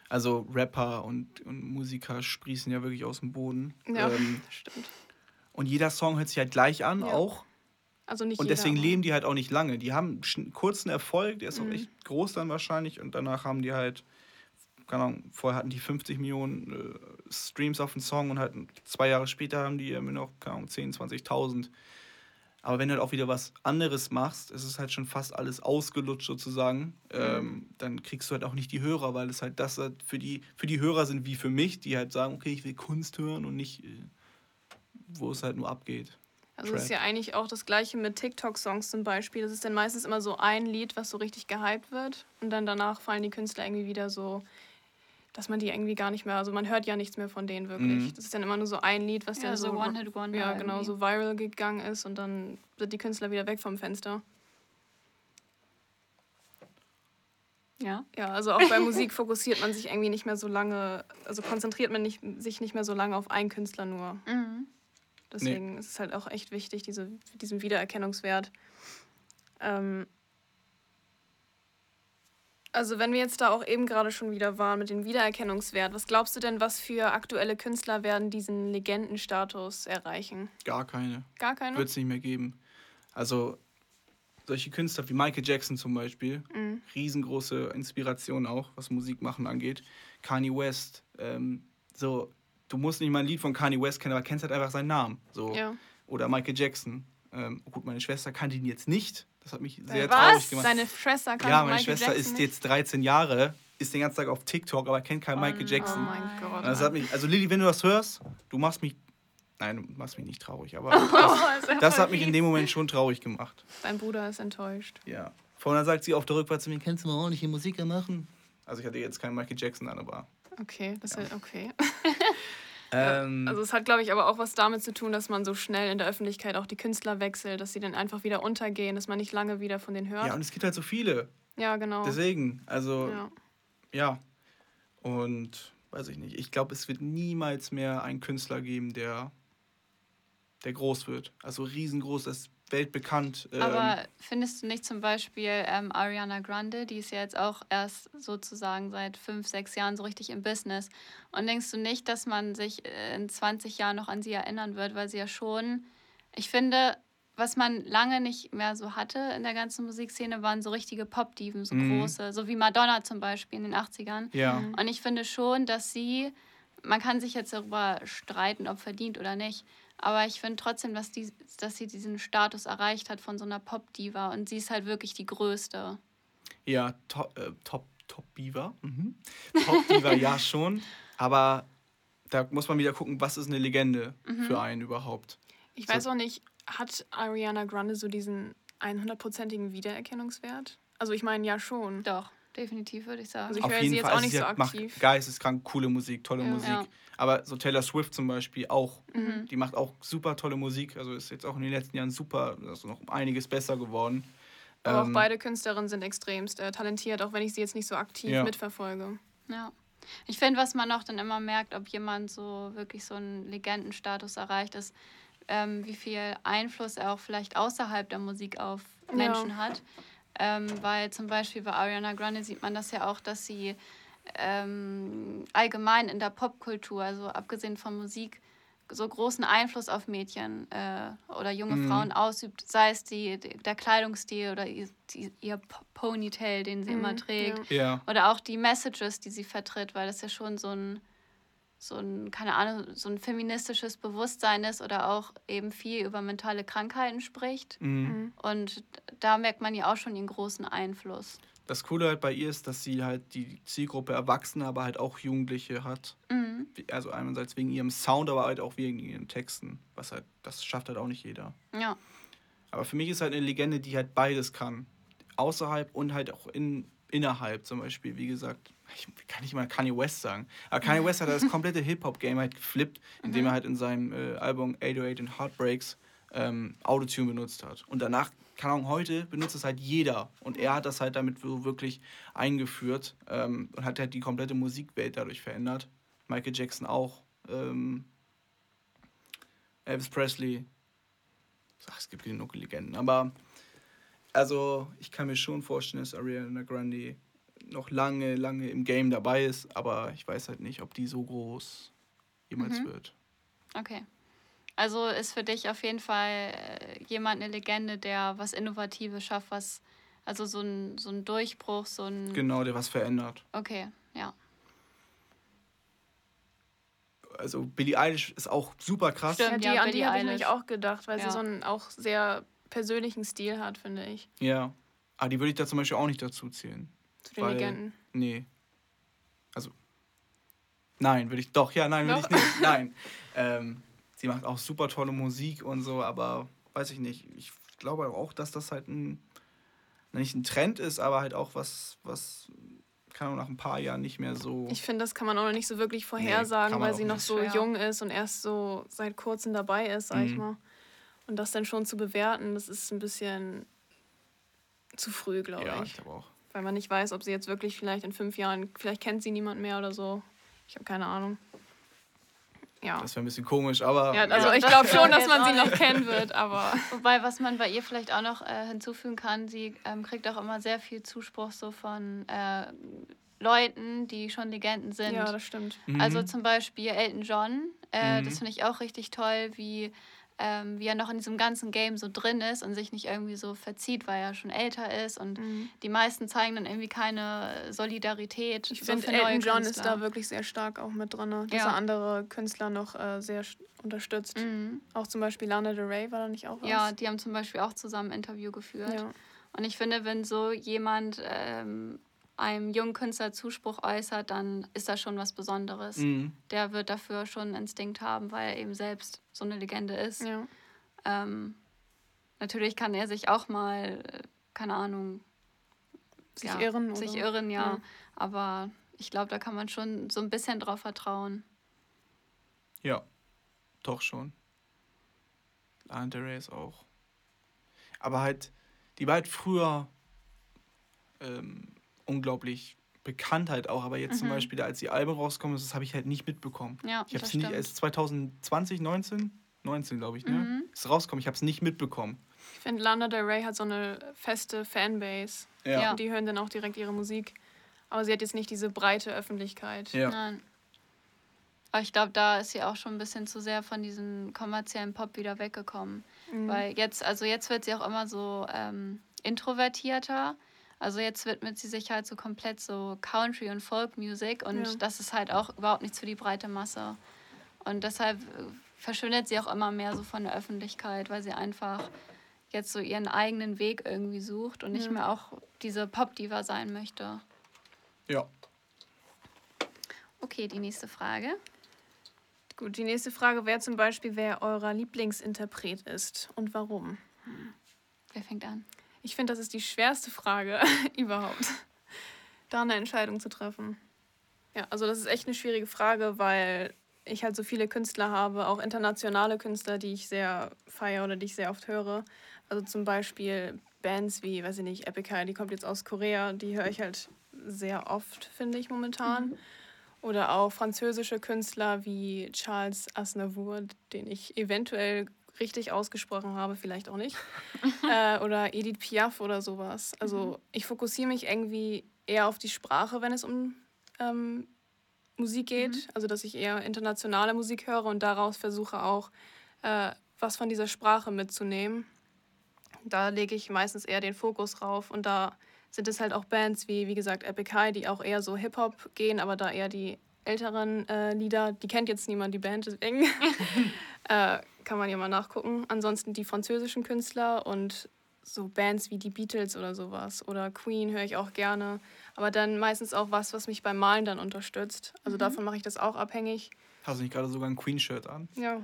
Also Rapper und, und Musiker sprießen ja wirklich aus dem Boden. Ja, ähm, <laughs> stimmt. Und jeder Song hört sich halt gleich an, ja. auch. Also nicht und deswegen leben die halt auch nicht lange. Die haben einen kurzen Erfolg, der ist mhm. auch echt groß dann wahrscheinlich. Und danach haben die halt, keine Ahnung, vorher hatten die 50 Millionen äh, Streams auf den Song und halt zwei Jahre später haben die immer noch, keine Ahnung, 10, 20.000. Aber wenn du halt auch wieder was anderes machst, es ist halt schon fast alles ausgelutscht sozusagen, mhm. ähm, dann kriegst du halt auch nicht die Hörer, weil es halt das halt für die, für die Hörer sind wie für mich, die halt sagen, okay, ich will Kunst hören und nicht, äh, wo es halt nur abgeht. Also es ist ja eigentlich auch das gleiche mit TikTok-Songs zum Beispiel. Das ist dann meistens immer so ein Lied, was so richtig gehypt wird. Und dann danach fallen die Künstler irgendwie wieder so, dass man die irgendwie gar nicht mehr, also man hört ja nichts mehr von denen wirklich. Mhm. Das ist dann immer nur so ein Lied, was ja, dann so, so One-Hit-Wonder ja, genau, so viral gegangen ist und dann sind die Künstler wieder weg vom Fenster. Ja. Ja, also auch bei Musik <laughs> fokussiert man sich irgendwie nicht mehr so lange, also konzentriert man nicht, sich nicht mehr so lange auf einen Künstler nur. Mhm. Deswegen nee. ist es halt auch echt wichtig, diese, diesen Wiedererkennungswert. Ähm also wenn wir jetzt da auch eben gerade schon wieder waren mit dem Wiedererkennungswert, was glaubst du denn, was für aktuelle Künstler werden diesen Legendenstatus erreichen? Gar keine. Gar keine? Wird es nicht mehr geben. Also solche Künstler wie Michael Jackson zum Beispiel, mhm. riesengroße Inspiration auch, was Musik machen angeht. Kanye West, ähm, so du musst nicht mal ein Lied von Kanye West kennen, aber kennst halt einfach seinen Namen. So. Ja. Oder Michael Jackson. Ähm, gut, meine Schwester kannte ihn jetzt nicht. Das hat mich sehr Was? traurig gemacht. Deine Schwester kannte Ja, meine Michael Schwester Jackson ist jetzt 13 Jahre, ist den ganzen Tag auf TikTok, aber kennt keinen oh, Michael Jackson. Oh mein Gott. Das hat mich, also Lilly, wenn du das hörst, du machst mich Nein, du machst mich nicht traurig, aber <laughs> das, das hat mich in dem Moment schon traurig gemacht. Dein Bruder ist enttäuscht. Ja. Vorhin sagt sie auf der Rückfahrt zu mir, kannst du mal ordentliche Musik machen? Also ich hatte jetzt keinen Michael Jackson an, aber... Okay, das ja. ist okay. <laughs> Ähm, also es hat, glaube ich, aber auch was damit zu tun, dass man so schnell in der Öffentlichkeit auch die Künstler wechselt, dass sie dann einfach wieder untergehen, dass man nicht lange wieder von denen hört. Ja, und es gibt halt so viele. Ja, genau. Deswegen, also ja. ja. Und weiß ich nicht, ich glaube, es wird niemals mehr einen Künstler geben, der, der groß wird. Also riesengroß, das weltbekannt. Ähm. Aber findest du nicht zum Beispiel ähm, Ariana Grande, die ist ja jetzt auch erst sozusagen seit fünf, sechs Jahren so richtig im Business. Und denkst du nicht, dass man sich äh, in 20 Jahren noch an sie erinnern wird, weil sie ja schon, ich finde, was man lange nicht mehr so hatte in der ganzen Musikszene, waren so richtige Pop-Diven, so mhm. große, so wie Madonna zum Beispiel in den 80ern. Ja. Und ich finde schon, dass sie, man kann sich jetzt darüber streiten, ob verdient oder nicht, aber ich finde trotzdem, dass, die, dass sie diesen Status erreicht hat von so einer Pop-Diva und sie ist halt wirklich die größte. Ja, to äh, Top, Top-Diva. Mhm. Top-Diva ja <laughs> schon, aber da muss man wieder gucken, was ist eine Legende mhm. für einen überhaupt. Ich so. weiß auch nicht, hat Ariana Grande so diesen 100%igen Wiedererkennungswert? Also ich meine ja schon. Doch definitiv, würde ich sagen. Also ich höre sie jetzt Fall. auch also nicht so aktiv. Macht geisteskrank coole Musik, tolle ja. Musik. Ja. Aber so Taylor Swift zum Beispiel auch, mhm. die macht auch super tolle Musik. Also ist jetzt auch in den letzten Jahren super, also noch einiges besser geworden. Aber ähm, auch beide Künstlerinnen sind extremst äh, talentiert, auch wenn ich sie jetzt nicht so aktiv ja. mitverfolge. Ja. Ich finde, was man auch dann immer merkt, ob jemand so wirklich so einen Legendenstatus erreicht, ist, ähm, wie viel Einfluss er auch vielleicht außerhalb der Musik auf Menschen ja. hat. Ähm, weil zum Beispiel bei Ariana Grande sieht man das ja auch, dass sie ähm, allgemein in der Popkultur, also abgesehen von Musik, so großen Einfluss auf Mädchen äh, oder junge mhm. Frauen ausübt, sei es die, der Kleidungsstil oder ihr, die, ihr Ponytail, den sie mhm, immer trägt. Ja. Oder auch die Messages, die sie vertritt, weil das ja schon so ein so ein, keine Ahnung, so ein feministisches Bewusstsein ist oder auch eben viel über mentale Krankheiten spricht. Mhm. mhm. Und da merkt man ja auch schon ihren großen Einfluss. Das Coole halt bei ihr ist, dass sie halt die Zielgruppe Erwachsene, aber halt auch Jugendliche hat. Mhm. Also einerseits wegen ihrem Sound, aber halt auch wegen ihren Texten. Was halt, das schafft halt auch nicht jeder. Ja. Aber für mich ist halt eine Legende, die halt beides kann. Außerhalb und halt auch in, innerhalb zum Beispiel, wie gesagt ich kann nicht mal Kanye West sagen, aber Kanye West hat das <laughs> komplette Hip-Hop-Game halt geflippt, indem mhm. er halt in seinem äh, Album 808 and Heartbreaks ähm, Autotune benutzt hat. Und danach, keine Ahnung, heute benutzt es halt jeder. Und er hat das halt damit so wirklich eingeführt ähm, und hat halt die komplette Musikwelt dadurch verändert. Michael Jackson auch. Ähm, Elvis Presley. Ach, es gibt genug Legenden. Aber also, ich kann mir schon vorstellen, dass Ariana Grande noch lange, lange im Game dabei ist, aber ich weiß halt nicht, ob die so groß jemals mhm. wird. Okay. Also ist für dich auf jeden Fall äh, jemand eine Legende, der was Innovatives schafft, was, also so ein, so ein Durchbruch, so ein. Genau, der was verändert. Okay, ja. Also Billie Eilish ist auch super krass. Stimmt, ja, die, an die habe ich nämlich auch gedacht, weil ja. sie so einen auch sehr persönlichen Stil hat, finde ich. Ja. Aber die würde ich da zum Beispiel auch nicht dazu zählen. Zu den weil, Legenden? Nee. Also. Nein, würde ich. Doch, ja, nein, würde ich nicht. <laughs> Nein. Ähm, sie macht auch super tolle Musik und so, aber weiß ich nicht. Ich glaube auch, dass das halt ein. Nicht ein Trend ist, aber halt auch was, was kann nach ein paar Jahren nicht mehr so. Ich finde, das kann man auch noch nicht so wirklich vorhersagen, nee, weil sie noch so schwer. jung ist und erst so seit kurzem dabei ist, sag mhm. ich mal. Und das dann schon zu bewerten, das ist ein bisschen zu früh, glaube ja, ich. Ja, ich glaube auch. Weil man nicht weiß, ob sie jetzt wirklich vielleicht in fünf Jahren, vielleicht kennt sie niemand mehr oder so. Ich habe keine Ahnung. Ja. Das wäre ein bisschen komisch, aber. Ja, also ich glaube schon, dass man sie noch kennen wird, aber. <laughs> Wobei, was man bei ihr vielleicht auch noch äh, hinzufügen kann, sie ähm, kriegt auch immer sehr viel Zuspruch so von äh, Leuten, die schon Legenden sind. Ja, das stimmt. Mhm. Also zum Beispiel Elton John. Äh, mhm. Das finde ich auch richtig toll, wie ähm, wie er noch in diesem ganzen Game so drin ist und sich nicht irgendwie so verzieht, weil er schon älter ist. Und mhm. die meisten zeigen dann irgendwie keine Solidarität. Ich so finde, Elton John Künstler. ist da wirklich sehr stark auch mit drin, dass ja. er andere Künstler noch äh, sehr unterstützt. Mhm. Auch zum Beispiel Lana Del Rey war da nicht auch was? Ja, die haben zum Beispiel auch zusammen ein Interview geführt. Ja. Und ich finde, wenn so jemand ähm, einem jungen Künstler Zuspruch äußert, dann ist das schon was Besonderes. Mhm. Der wird dafür schon einen Instinkt haben, weil er eben selbst so eine Legende ist. Ja. Ähm, natürlich kann er sich auch mal, keine Ahnung, sich ja, irren. Sich oder? irren, ja. ja. Aber ich glaube, da kann man schon so ein bisschen drauf vertrauen. Ja, doch schon. Andre ist auch. Aber halt, die war halt früher ähm, unglaublich Bekanntheit auch, aber jetzt mhm. zum Beispiel, als die Alben rauskommen, das habe ich halt nicht mitbekommen. Ja, ich habe es nicht, erst 2020, 19, 19 glaube ich, ne? Mhm. Ist rausgekommen, ich habe es nicht mitbekommen. Ich finde, Lana Del Rey hat so eine feste Fanbase. Ja. Und die hören dann auch direkt ihre Musik. Aber sie hat jetzt nicht diese breite Öffentlichkeit. Ja. Nein. Aber ich glaube, da ist sie auch schon ein bisschen zu sehr von diesem kommerziellen Pop wieder weggekommen. Mhm. Weil jetzt, also jetzt wird sie auch immer so ähm, introvertierter. Also jetzt widmet sie sich halt so komplett so Country und Folk Music und ja. das ist halt auch überhaupt nichts für die breite Masse. Und deshalb äh, verschwindet sie auch immer mehr so von der Öffentlichkeit, weil sie einfach jetzt so ihren eigenen Weg irgendwie sucht und nicht ja. mehr auch diese Pop-Diva sein möchte. Ja. Okay, die nächste Frage. Gut, die nächste Frage wäre zum Beispiel, wer euer Lieblingsinterpret ist und warum. Hm. Wer fängt an? Ich finde, das ist die schwerste Frage <laughs> überhaupt, da eine Entscheidung zu treffen. Ja, also das ist echt eine schwierige Frage, weil ich halt so viele Künstler habe, auch internationale Künstler, die ich sehr feiere oder die ich sehr oft höre. Also zum Beispiel Bands wie, weiß ich nicht, Epic High, die kommt jetzt aus Korea, die höre ich halt sehr oft, finde ich momentan. Mhm. Oder auch französische Künstler wie Charles Aznavour, den ich eventuell richtig ausgesprochen habe, vielleicht auch nicht. <laughs> äh, oder Edith Piaf oder sowas. Also mhm. ich fokussiere mich irgendwie eher auf die Sprache, wenn es um ähm, Musik geht. Mhm. Also dass ich eher internationale Musik höre und daraus versuche auch äh, was von dieser Sprache mitzunehmen. Da lege ich meistens eher den Fokus drauf und da sind es halt auch Bands wie, wie gesagt, Epic High, die auch eher so Hip-Hop gehen, aber da eher die älteren äh, Lieder, die kennt jetzt niemand, die Band, deswegen <laughs> <laughs> äh, kann man ja mal nachgucken. Ansonsten die französischen Künstler und so Bands wie die Beatles oder sowas oder Queen höre ich auch gerne. Aber dann meistens auch was, was mich beim Malen dann unterstützt. Also mhm. davon mache ich das auch abhängig. Hast du nicht gerade sogar ein Queen-Shirt an? Ja,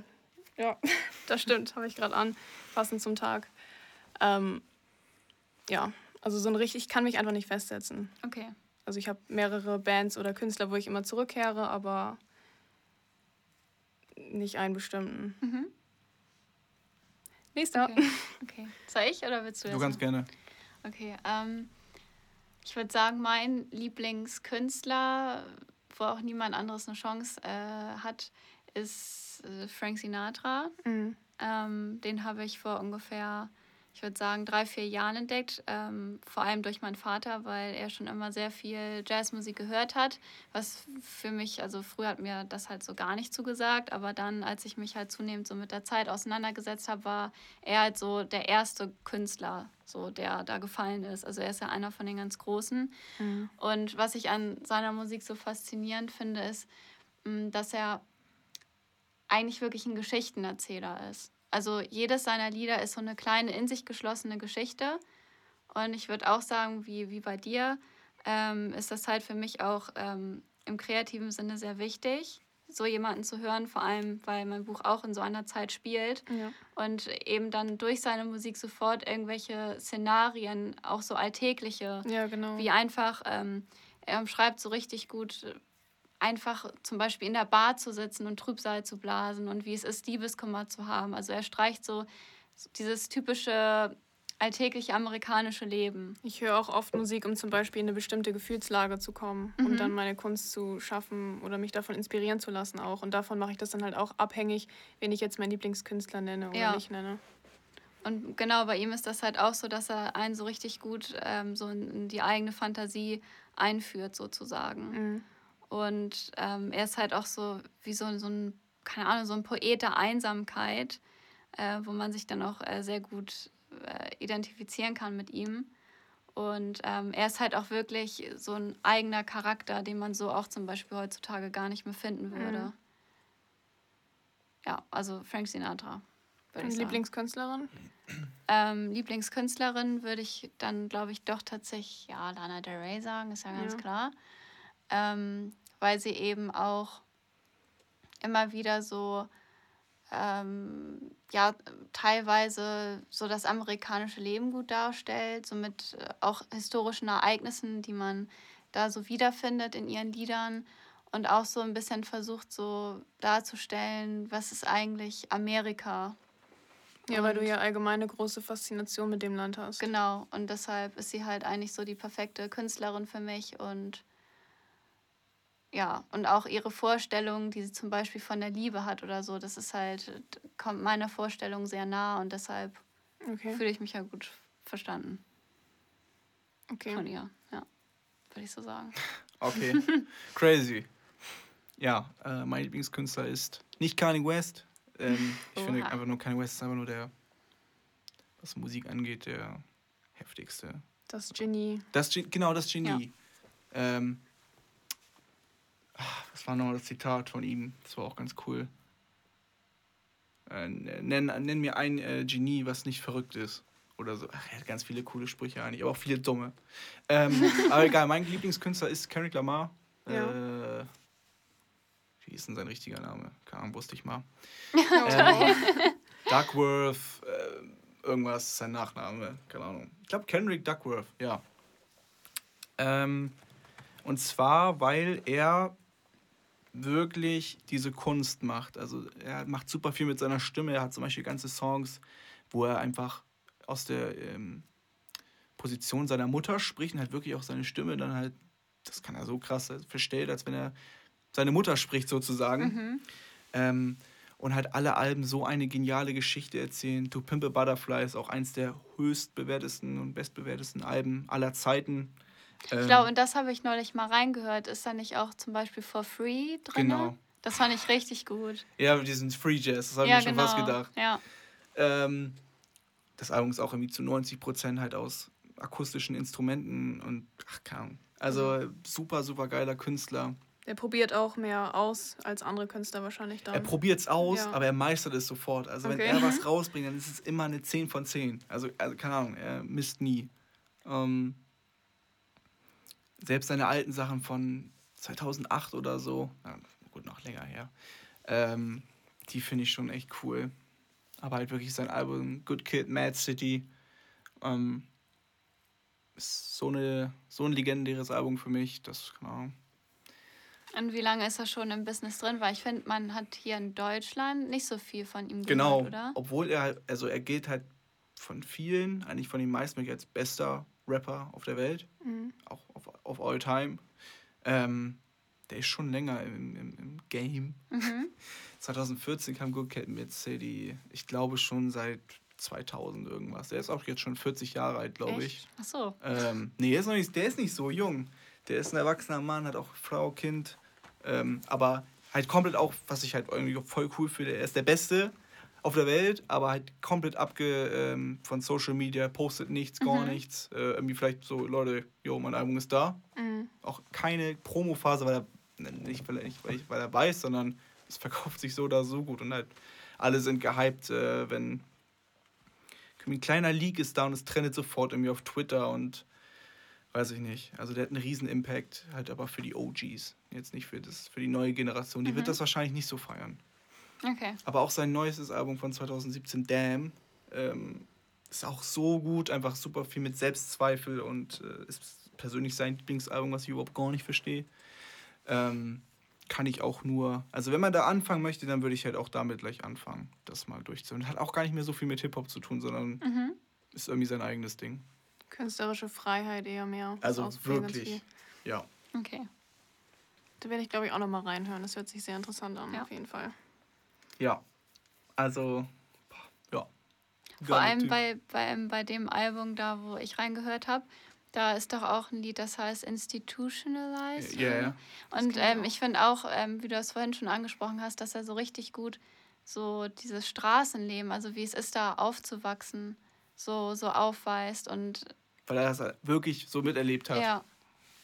ja, <laughs> das stimmt, habe ich gerade an, passend zum Tag. Ähm, ja, also so ein richtig, ich kann mich einfach nicht festsetzen. Okay. Also ich habe mehrere Bands oder Künstler, wo ich immer zurückkehre, aber nicht einen bestimmten. Mhm. Nächster. Okay. okay. Soll ich oder willst du das? Du ganz gerne. Okay. Ähm, ich würde sagen, mein Lieblingskünstler, wo auch niemand anderes eine Chance äh, hat, ist äh, Frank Sinatra. Mhm. Ähm, den habe ich vor ungefähr ich würde sagen, drei, vier Jahren entdeckt. Ähm, vor allem durch meinen Vater, weil er schon immer sehr viel Jazzmusik gehört hat. Was für mich, also früher hat mir das halt so gar nicht zugesagt. Aber dann, als ich mich halt zunehmend so mit der Zeit auseinandergesetzt habe, war er halt so der erste Künstler, so der da gefallen ist. Also er ist ja einer von den ganz Großen. Mhm. Und was ich an seiner Musik so faszinierend finde, ist, mm, dass er eigentlich wirklich ein Geschichtenerzähler ist. Also jedes seiner Lieder ist so eine kleine, in sich geschlossene Geschichte. Und ich würde auch sagen, wie, wie bei dir, ähm, ist das halt für mich auch ähm, im kreativen Sinne sehr wichtig, so jemanden zu hören, vor allem weil mein Buch auch in so einer Zeit spielt ja. und eben dann durch seine Musik sofort irgendwelche Szenarien, auch so alltägliche, ja, genau. wie einfach, ähm, er schreibt so richtig gut einfach zum Beispiel in der Bar zu sitzen und Trübsal zu blasen und wie es ist, Liebeskummer zu haben. Also er streicht so dieses typische alltägliche amerikanische Leben. Ich höre auch oft Musik, um zum Beispiel in eine bestimmte Gefühlslage zu kommen mhm. und dann meine Kunst zu schaffen oder mich davon inspirieren zu lassen auch. Und davon mache ich das dann halt auch abhängig, wen ich jetzt meinen Lieblingskünstler nenne oder ja. nicht nenne. Und genau bei ihm ist das halt auch so, dass er einen so richtig gut ähm, so in die eigene Fantasie einführt sozusagen. Mhm. Und ähm, er ist halt auch so wie so, so ein, keine Ahnung, so ein Poet der Einsamkeit, äh, wo man sich dann auch äh, sehr gut äh, identifizieren kann mit ihm. Und ähm, er ist halt auch wirklich so ein eigener Charakter, den man so auch zum Beispiel heutzutage gar nicht mehr finden würde. Mhm. Ja, also Frank Sinatra. Und Lieblingskünstlerin? Ähm, Lieblingskünstlerin würde ich dann, glaube ich, doch tatsächlich, ja, Lana Del Rey sagen, ist ja ganz ja. klar ähm, weil sie eben auch immer wieder so, ähm, ja, teilweise so das amerikanische Leben gut darstellt, so mit äh, auch historischen Ereignissen, die man da so wiederfindet in ihren Liedern und auch so ein bisschen versucht so darzustellen, was ist eigentlich Amerika. Ja, weil du ja allgemein eine große Faszination mit dem Land hast. Genau, und deshalb ist sie halt eigentlich so die perfekte Künstlerin für mich und ja, und auch ihre Vorstellungen, die sie zum Beispiel von der Liebe hat oder so, das ist halt, kommt meiner Vorstellung sehr nah und deshalb okay. fühle ich mich ja gut verstanden. Okay. Von ihr, ja, würde ich so sagen. <laughs> Okay, <laughs> crazy. Ja, äh, mein Lieblingskünstler ist nicht Kanye West. Ähm, ich Oha. finde einfach nur Kanye West ist einfach nur der, was Musik angeht, der heftigste. Das Genie. Das, genau, das Genie. Ja. Ähm, was war nochmal das Zitat von ihm? Das war auch ganz cool. Äh, nenn, nenn mir ein äh, Genie, was nicht verrückt ist. Oder so. Ach, er hat ganz viele coole Sprüche eigentlich, aber auch viele dumme. Ähm, <laughs> aber egal, mein Lieblingskünstler ist Kendrick Lamar. Ja. Äh, wie ist denn sein richtiger Name? Keine Ahnung, wusste ich mal. <laughs> ähm, Duckworth, äh, irgendwas, sein Nachname, keine Ahnung. Ich glaube Kendrick Duckworth, ja. Ähm, und zwar, weil er wirklich diese Kunst macht. Also er macht super viel mit seiner Stimme. Er hat zum Beispiel ganze Songs, wo er einfach aus der ähm, Position seiner Mutter spricht und halt wirklich auch seine Stimme dann halt, das kann er so krass verstellt, als wenn er seine Mutter spricht sozusagen. Mhm. Ähm, und halt alle Alben so eine geniale Geschichte erzählen. To Pimp a Butterfly ist auch eins der höchstbewertesten und bestbewertesten Alben aller Zeiten. Ich ähm, glaube, und das habe ich neulich mal reingehört. Ist da nicht auch zum Beispiel For Free drin? Genau. Das fand ich richtig gut. Ja, diesen Free Jazz, das habe ja, ich mir genau. schon fast gedacht. Ja. Ähm, das Album ist auch irgendwie zu 90 Prozent halt aus akustischen Instrumenten und ach, keine Ahnung. Also super, super geiler Künstler. Er probiert auch mehr aus als andere Künstler wahrscheinlich dann. Er probiert es aus, ja. aber er meistert es sofort. Also okay. wenn er was <laughs> rausbringt, dann ist es immer eine 10 von 10. Also, also keine Ahnung, er misst nie. Ähm, selbst seine alten Sachen von 2008 oder so, ja, gut, noch länger her, ähm, die finde ich schon echt cool. Aber halt wirklich sein Album Good Kid, Mad City, ähm, ist so, eine, so ein legendäres Album für mich, das, Ahnung. Und wie lange ist er schon im Business drin? Weil ich finde, man hat hier in Deutschland nicht so viel von ihm genau, gehört, oder? Obwohl er halt, also er gilt halt von vielen, eigentlich von den meisten als bester Rapper auf der Welt, mhm. auch auf, auf All Time. Ähm, der ist schon länger im, im, im Game. Mhm. <laughs> 2014 kam Good Cat Mid City. Ich glaube schon seit 2000 irgendwas. Der ist auch jetzt schon 40 Jahre alt, glaube ich. Ach so. Ähm, nee, der ist, noch nicht, der ist nicht so jung. Der ist ein erwachsener Mann, hat auch Frau, Kind. Ähm, aber halt komplett auch, was ich halt irgendwie voll cool finde, er ist der Beste auf der Welt, aber halt komplett abge ähm, von Social Media, postet nichts, gar Mhm. nichts. Äh, irgendwie vielleicht so, Leute, jo, mein Album ist da. Mhm. Auch keine Promo-Phase, weil er ne, nicht, weil er, nicht weil, ich, weil er weiß, sondern es verkauft sich so oder so gut und halt alle sind gehypt, äh, wenn ein kleiner Leak ist da und es trendet sofort irgendwie auf Twitter und weiß ich nicht. Also der hat einen riesen Impact, halt aber für die OGs, jetzt nicht für das für die neue Generation. Die wird Mhm. das wahrscheinlich nicht so feiern. Okay. Aber auch sein neuestes Album von 2017, Damn, ähm, ist auch so gut, einfach super viel mit Selbstzweifel und äh, ist persönlich sein Lieblingsalbum, was ich überhaupt gar nicht verstehe. Ähm, kann ich auch nur, also wenn man da anfangen möchte, dann würde ich halt auch damit gleich anfangen, das mal durchzuhören. Hat auch gar nicht mehr so viel mit Hip-Hop zu tun, sondern Mhm. ist irgendwie sein eigenes Ding. Künstlerische Freiheit eher mehr. Also wirklich, ja. Okay. Da werde ich, glaube ich, auch noch mal reinhören. Das hört sich sehr interessant an, Ja. auf jeden Fall. Ja, also, ja. Vor allem Typ. bei, bei, bei dem Album da, wo ich reingehört habe, da ist doch auch ein Lied, das heißt Institutionalized. Ja, ja. Und kenn ich ähm, auch. ich finde auch, ähm, wie du das vorhin schon angesprochen hast, dass er so richtig gut so dieses Straßenleben, also wie es ist, da aufzuwachsen, so, so aufweist. Und Weil er das halt wirklich so miterlebt hat. ja,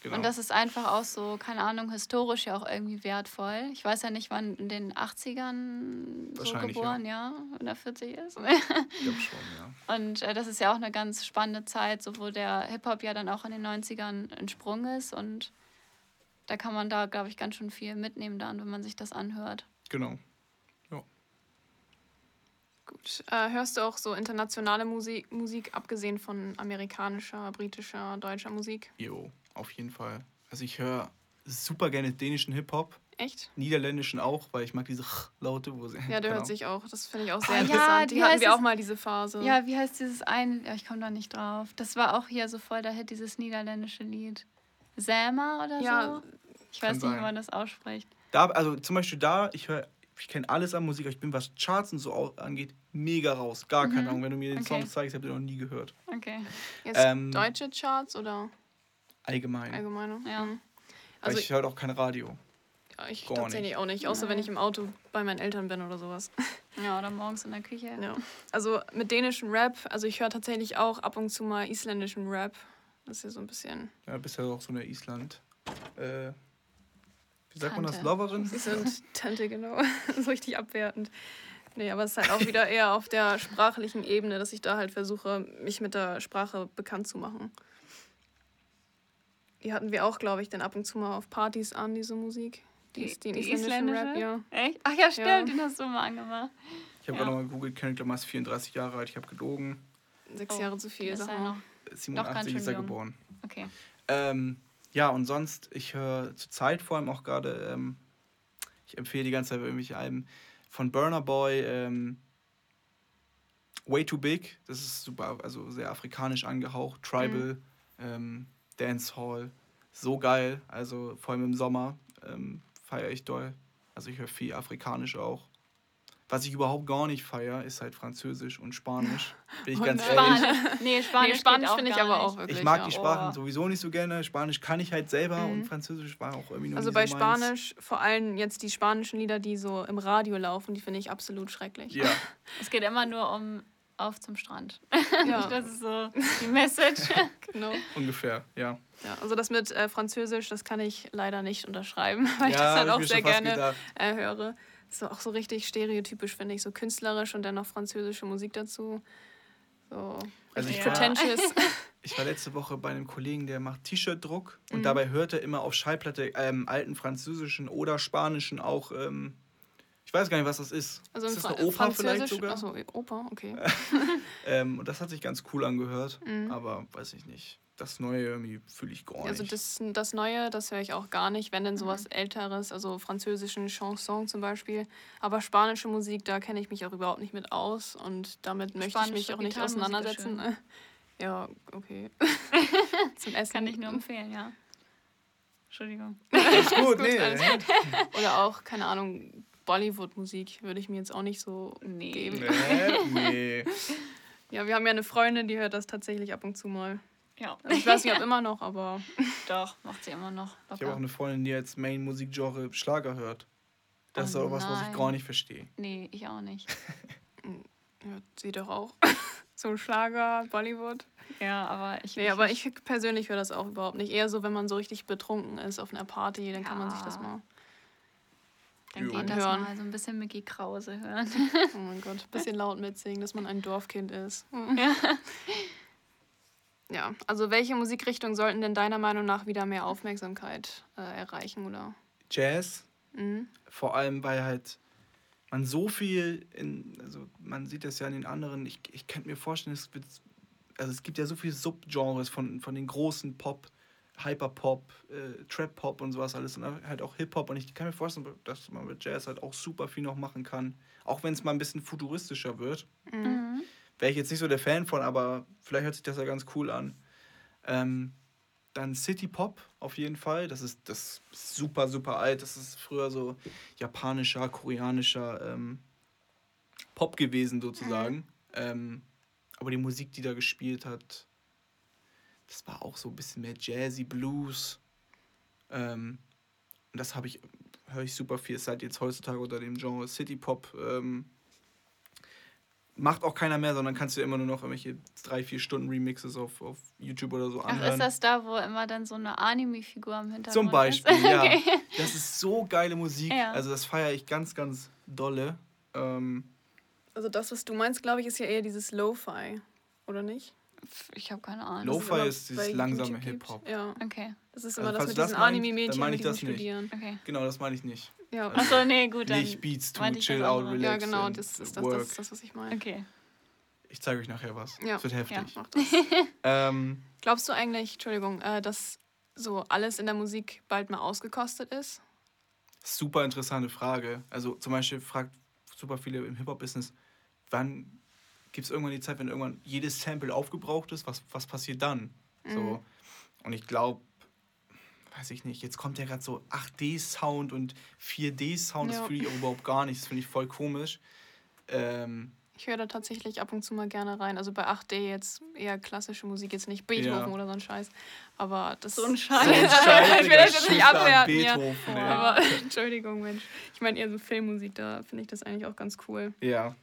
genau. und das ist einfach auch so, keine Ahnung, historisch ja auch irgendwie wertvoll. Ich weiß ja nicht, wann in den 80ern so geboren, ja, wenn er 40 ist. ich glaube schon, ja. Und äh, das ist ja auch eine ganz spannende Zeit, so wo der Hip-Hop ja dann auch in den 90ern entsprungen ist. Und da kann man da, glaube ich, ganz schön viel mitnehmen dann, wenn man sich das anhört. Genau. Gut. Äh, hörst du auch so internationale Musik, Musik, abgesehen von amerikanischer, britischer, deutscher Musik? Jo, auf jeden Fall. Also ich höre super gerne dänischen Hip-Hop, Echt? niederländischen auch, weil ich mag diese Laute, wo sie. Ja, der keine hört sich auch. Das finde ich auch sehr Ah, ja, interessant. wie Die hatten heißt wir es? auch mal diese Phase. Ja, wie heißt dieses ein? Ja, ich komme da nicht drauf. Das war auch hier so voll der Hit, dieses niederländische Lied. Selma oder Ja, so? Ich weiß kann nicht, wie sein. man das ausspricht. Da, also zum Beispiel da, ich höre, ich kenne alles an Musik, aber ich bin, was Charts und so angeht, mega raus. Gar keine Mhm. Ahnung. Wenn du mir den Okay. Song zeigst, habe ich noch nie gehört. Okay. Jetzt Ähm, deutsche Charts oder Allgemein. allgemeine? Ja. Mhm. Weil Also ich höre auch kein Radio. ja, ich gar tatsächlich auch nicht, außer wenn ich im Auto bei meinen Eltern bin oder sowas. <laughs> Ja, oder morgens in der Küche. Ja. Also mit dänischem Rap, also ich höre tatsächlich auch ab und zu mal isländischen Rap. Das ist ja so ein bisschen. Ja, bist ja auch so eine Island. Äh, wie sagt man das? Tante. Loverin? Sie sind Tante, genau. <laughs> so richtig abwertend. Nee, aber es ist halt auch wieder eher auf der sprachlichen Ebene, dass ich da halt versuche, mich mit der Sprache bekannt zu machen. Die hatten wir auch, glaube ich, dann ab und zu mal auf Partys an, diese Musik. Die, Die- den die isländischen Rap, isländische? ja. Echt? Ach ja, stimmt, Ja. den hast du mal angemacht. Ich habe Ja. gerade nochmal gegoogelt, Kendrick Lamar ist 34 Jahre alt, ich habe gelogen. Sechs Oh, Jahre zu viel, Ist sag er mal. noch? Äh, 87 schön ist er jung. geboren. Okay. Ähm, ja, und sonst, ich höre zur Zeit vor allem auch gerade, ähm, ich empfehle die ganze Zeit irgendwelche Alben von Burner Boy, ähm, Way Too Big, das ist super, also sehr afrikanisch angehaucht, Tribal, ähm, Dancehall, so geil, also vor allem im Sommer ähm, feiere ich doll. Also ich höre viel afrikanisch auch. Was ich überhaupt gar nicht feiere, ist halt Französisch und Spanisch. <laughs> Bin ich Oh ganz nein. ehrlich. Spanisch. <laughs> Nee, Spanisch, Nee, Spanisch finde ich aber nicht. auch wirklich. Ich mag ja. die Sprachen Oh. sowieso nicht so gerne. Spanisch kann ich halt selber Mhm. und Französisch war auch irgendwie noch Also bei so meins. Spanisch, vor allem jetzt die spanischen Lieder, die so im Radio laufen, die finde ich absolut schrecklich. Ja, <laughs> Es geht immer nur um auf zum Strand. <laughs> Ja, Das ist so die Message. <laughs> genau. ungefähr, ja. Ja, also das mit äh, Französisch, das kann ich leider nicht unterschreiben, <laughs> weil ich ja, das halt auch ich sehr gerne äh, höre. Das ist auch so richtig stereotypisch, finde ich. So künstlerisch und dann noch französische Musik dazu. So Also ich pretentious. ich war letzte Woche bei einem Kollegen, der macht T-Shirt-Druck und Mhm. dabei hört er immer auf Schallplatte ähm, alten französischen oder spanischen auch, ähm, ich weiß gar nicht, was das ist. Also ist das Fra eine Oper vielleicht Französisch. sogar? Achso, Oper, okay. <laughs> Ähm, und das hat sich ganz cool angehört, Mhm. aber weiß ich nicht. Das Neue irgendwie fühle ich gar Also nicht. das, das Neue, das höre ich auch gar nicht, wenn denn sowas Älteres, also französischen Chanson zum Beispiel. Aber spanische Musik, da kenne ich mich auch überhaupt nicht mit aus und damit möchte ich mich auch nicht auseinandersetzen. <laughs> Ja, okay. <laughs> Zum Essen. Kann ich nur empfehlen, ja. Entschuldigung. Ist gut, gut, nee. alles Oder auch, keine Ahnung, Bollywood-Musik würde ich mir jetzt auch nicht so Nee. geben. nee, nee. <laughs> Ja, wir haben ja eine Freundin, die hört das tatsächlich ab und zu mal. Ja. Also ich weiß nicht, ob immer noch, aber. <laughs> Doch, macht sie immer noch. Ich habe auch eine Freundin, die als Main-Musikgenre Schlager hört. Das ist Oh auch was, was ich gar nicht verstehe. Nee, ich auch nicht. <laughs> Hört sie doch auch. so Schlager, Bollywood. Ja, aber ich. Nee, aber ich persönlich höre das auch überhaupt nicht. Eher so, wenn man so richtig betrunken ist auf einer Party, dann kann man sich das Ja. mal. Dann Jo. geht das Anhören. mal so ein bisschen Mickey Krause hören. Oh mein Gott, <laughs> bisschen laut mitsingen, dass man ein Dorfkind ist. Ja. Ja, also welche Musikrichtungen sollten denn deiner Meinung nach wieder mehr Aufmerksamkeit äh, erreichen, oder? Jazz, Mhm. vor allem, weil halt man so viel in, also man sieht das ja in den anderen, ich, ich könnte mir vorstellen, es wird, also es gibt ja so viele Subgenres von, von den großen Pop, Hyperpop, äh, Trap-Pop und sowas alles und halt auch Hip-Hop und ich kann mir vorstellen, dass man mit Jazz halt auch super viel noch machen kann, auch wenn es mal ein bisschen futuristischer wird. Mhm. Wäre ich jetzt nicht so der Fan von, aber vielleicht hört sich das ja ganz cool an. Ähm, dann City Pop auf jeden Fall. Das ist, das ist super, super alt. Das ist früher so japanischer, koreanischer ähm, Pop gewesen, sozusagen. Ähm, aber die Musik, die da gespielt hat, das war auch so ein bisschen mehr Jazzy Blues. Ähm, und das habe ich, höre ich super viel. Ist halt jetzt heutzutage unter dem Genre City Pop. Ähm, macht auch keiner mehr, sondern kannst du immer nur noch irgendwelche drei, vier Stunden Remixes auf, auf YouTube oder so Ach, anhören. ist das da, wo immer dann so eine Anime-Figur im Hintergrund Zum Beispiel, ist? <laughs> ja. Okay. Das ist so geile Musik. Ja. Also das feiere ich ganz, ganz dolle. Ähm, Also das, was du meinst, glaube ich, ist ja eher dieses Lo-Fi, oder nicht? Ich habe keine Ahnung. Lo-Fi immer ist dieses langsame. Hip-Hop. Ja, Okay, das ist Also immer das falls mit das diesen Anime-Mädchen diesem das nicht. Studieren. okay. Genau, das meine ich nicht. Ja, Achso, nee, gut, dann. nicht Beats to das chill out, relax. ja genau, and das ist das, work. das, ist das, was ich meine. Okay. Ich zeige euch nachher was. Ja. Das wird heftig. Ja, mach <laughs> das. Ähm, Glaubst du eigentlich, Entschuldigung, äh, dass so alles in der Musik bald mal ausgekostet ist? super interessante Frage. Also zum Beispiel fragt super viele im Hip-Hop-Business, wann gibt es irgendwann die Zeit, wenn irgendwann jedes Sample aufgebraucht ist, was, was passiert dann? Mhm. So. Und ich glaube, weiß ich nicht, jetzt kommt ja gerade so 8D-Sound und 4D-Sound, das Ja. fühle ich auch überhaupt gar nicht, das finde ich voll komisch. Ähm, Ich höre da tatsächlich ab und zu mal gerne rein. Also bei 8D jetzt eher klassische Musik, jetzt nicht Beethoven Ja. oder so ein Scheiß. Aber das So ein <laughs> so Scheiß. ein ich Scheiß, will Digga, das jetzt nicht abwerten, ja. Aber <laughs> Entschuldigung, Mensch. Ich meine eher so Filmmusik, da finde ich das eigentlich auch ganz cool. Ja.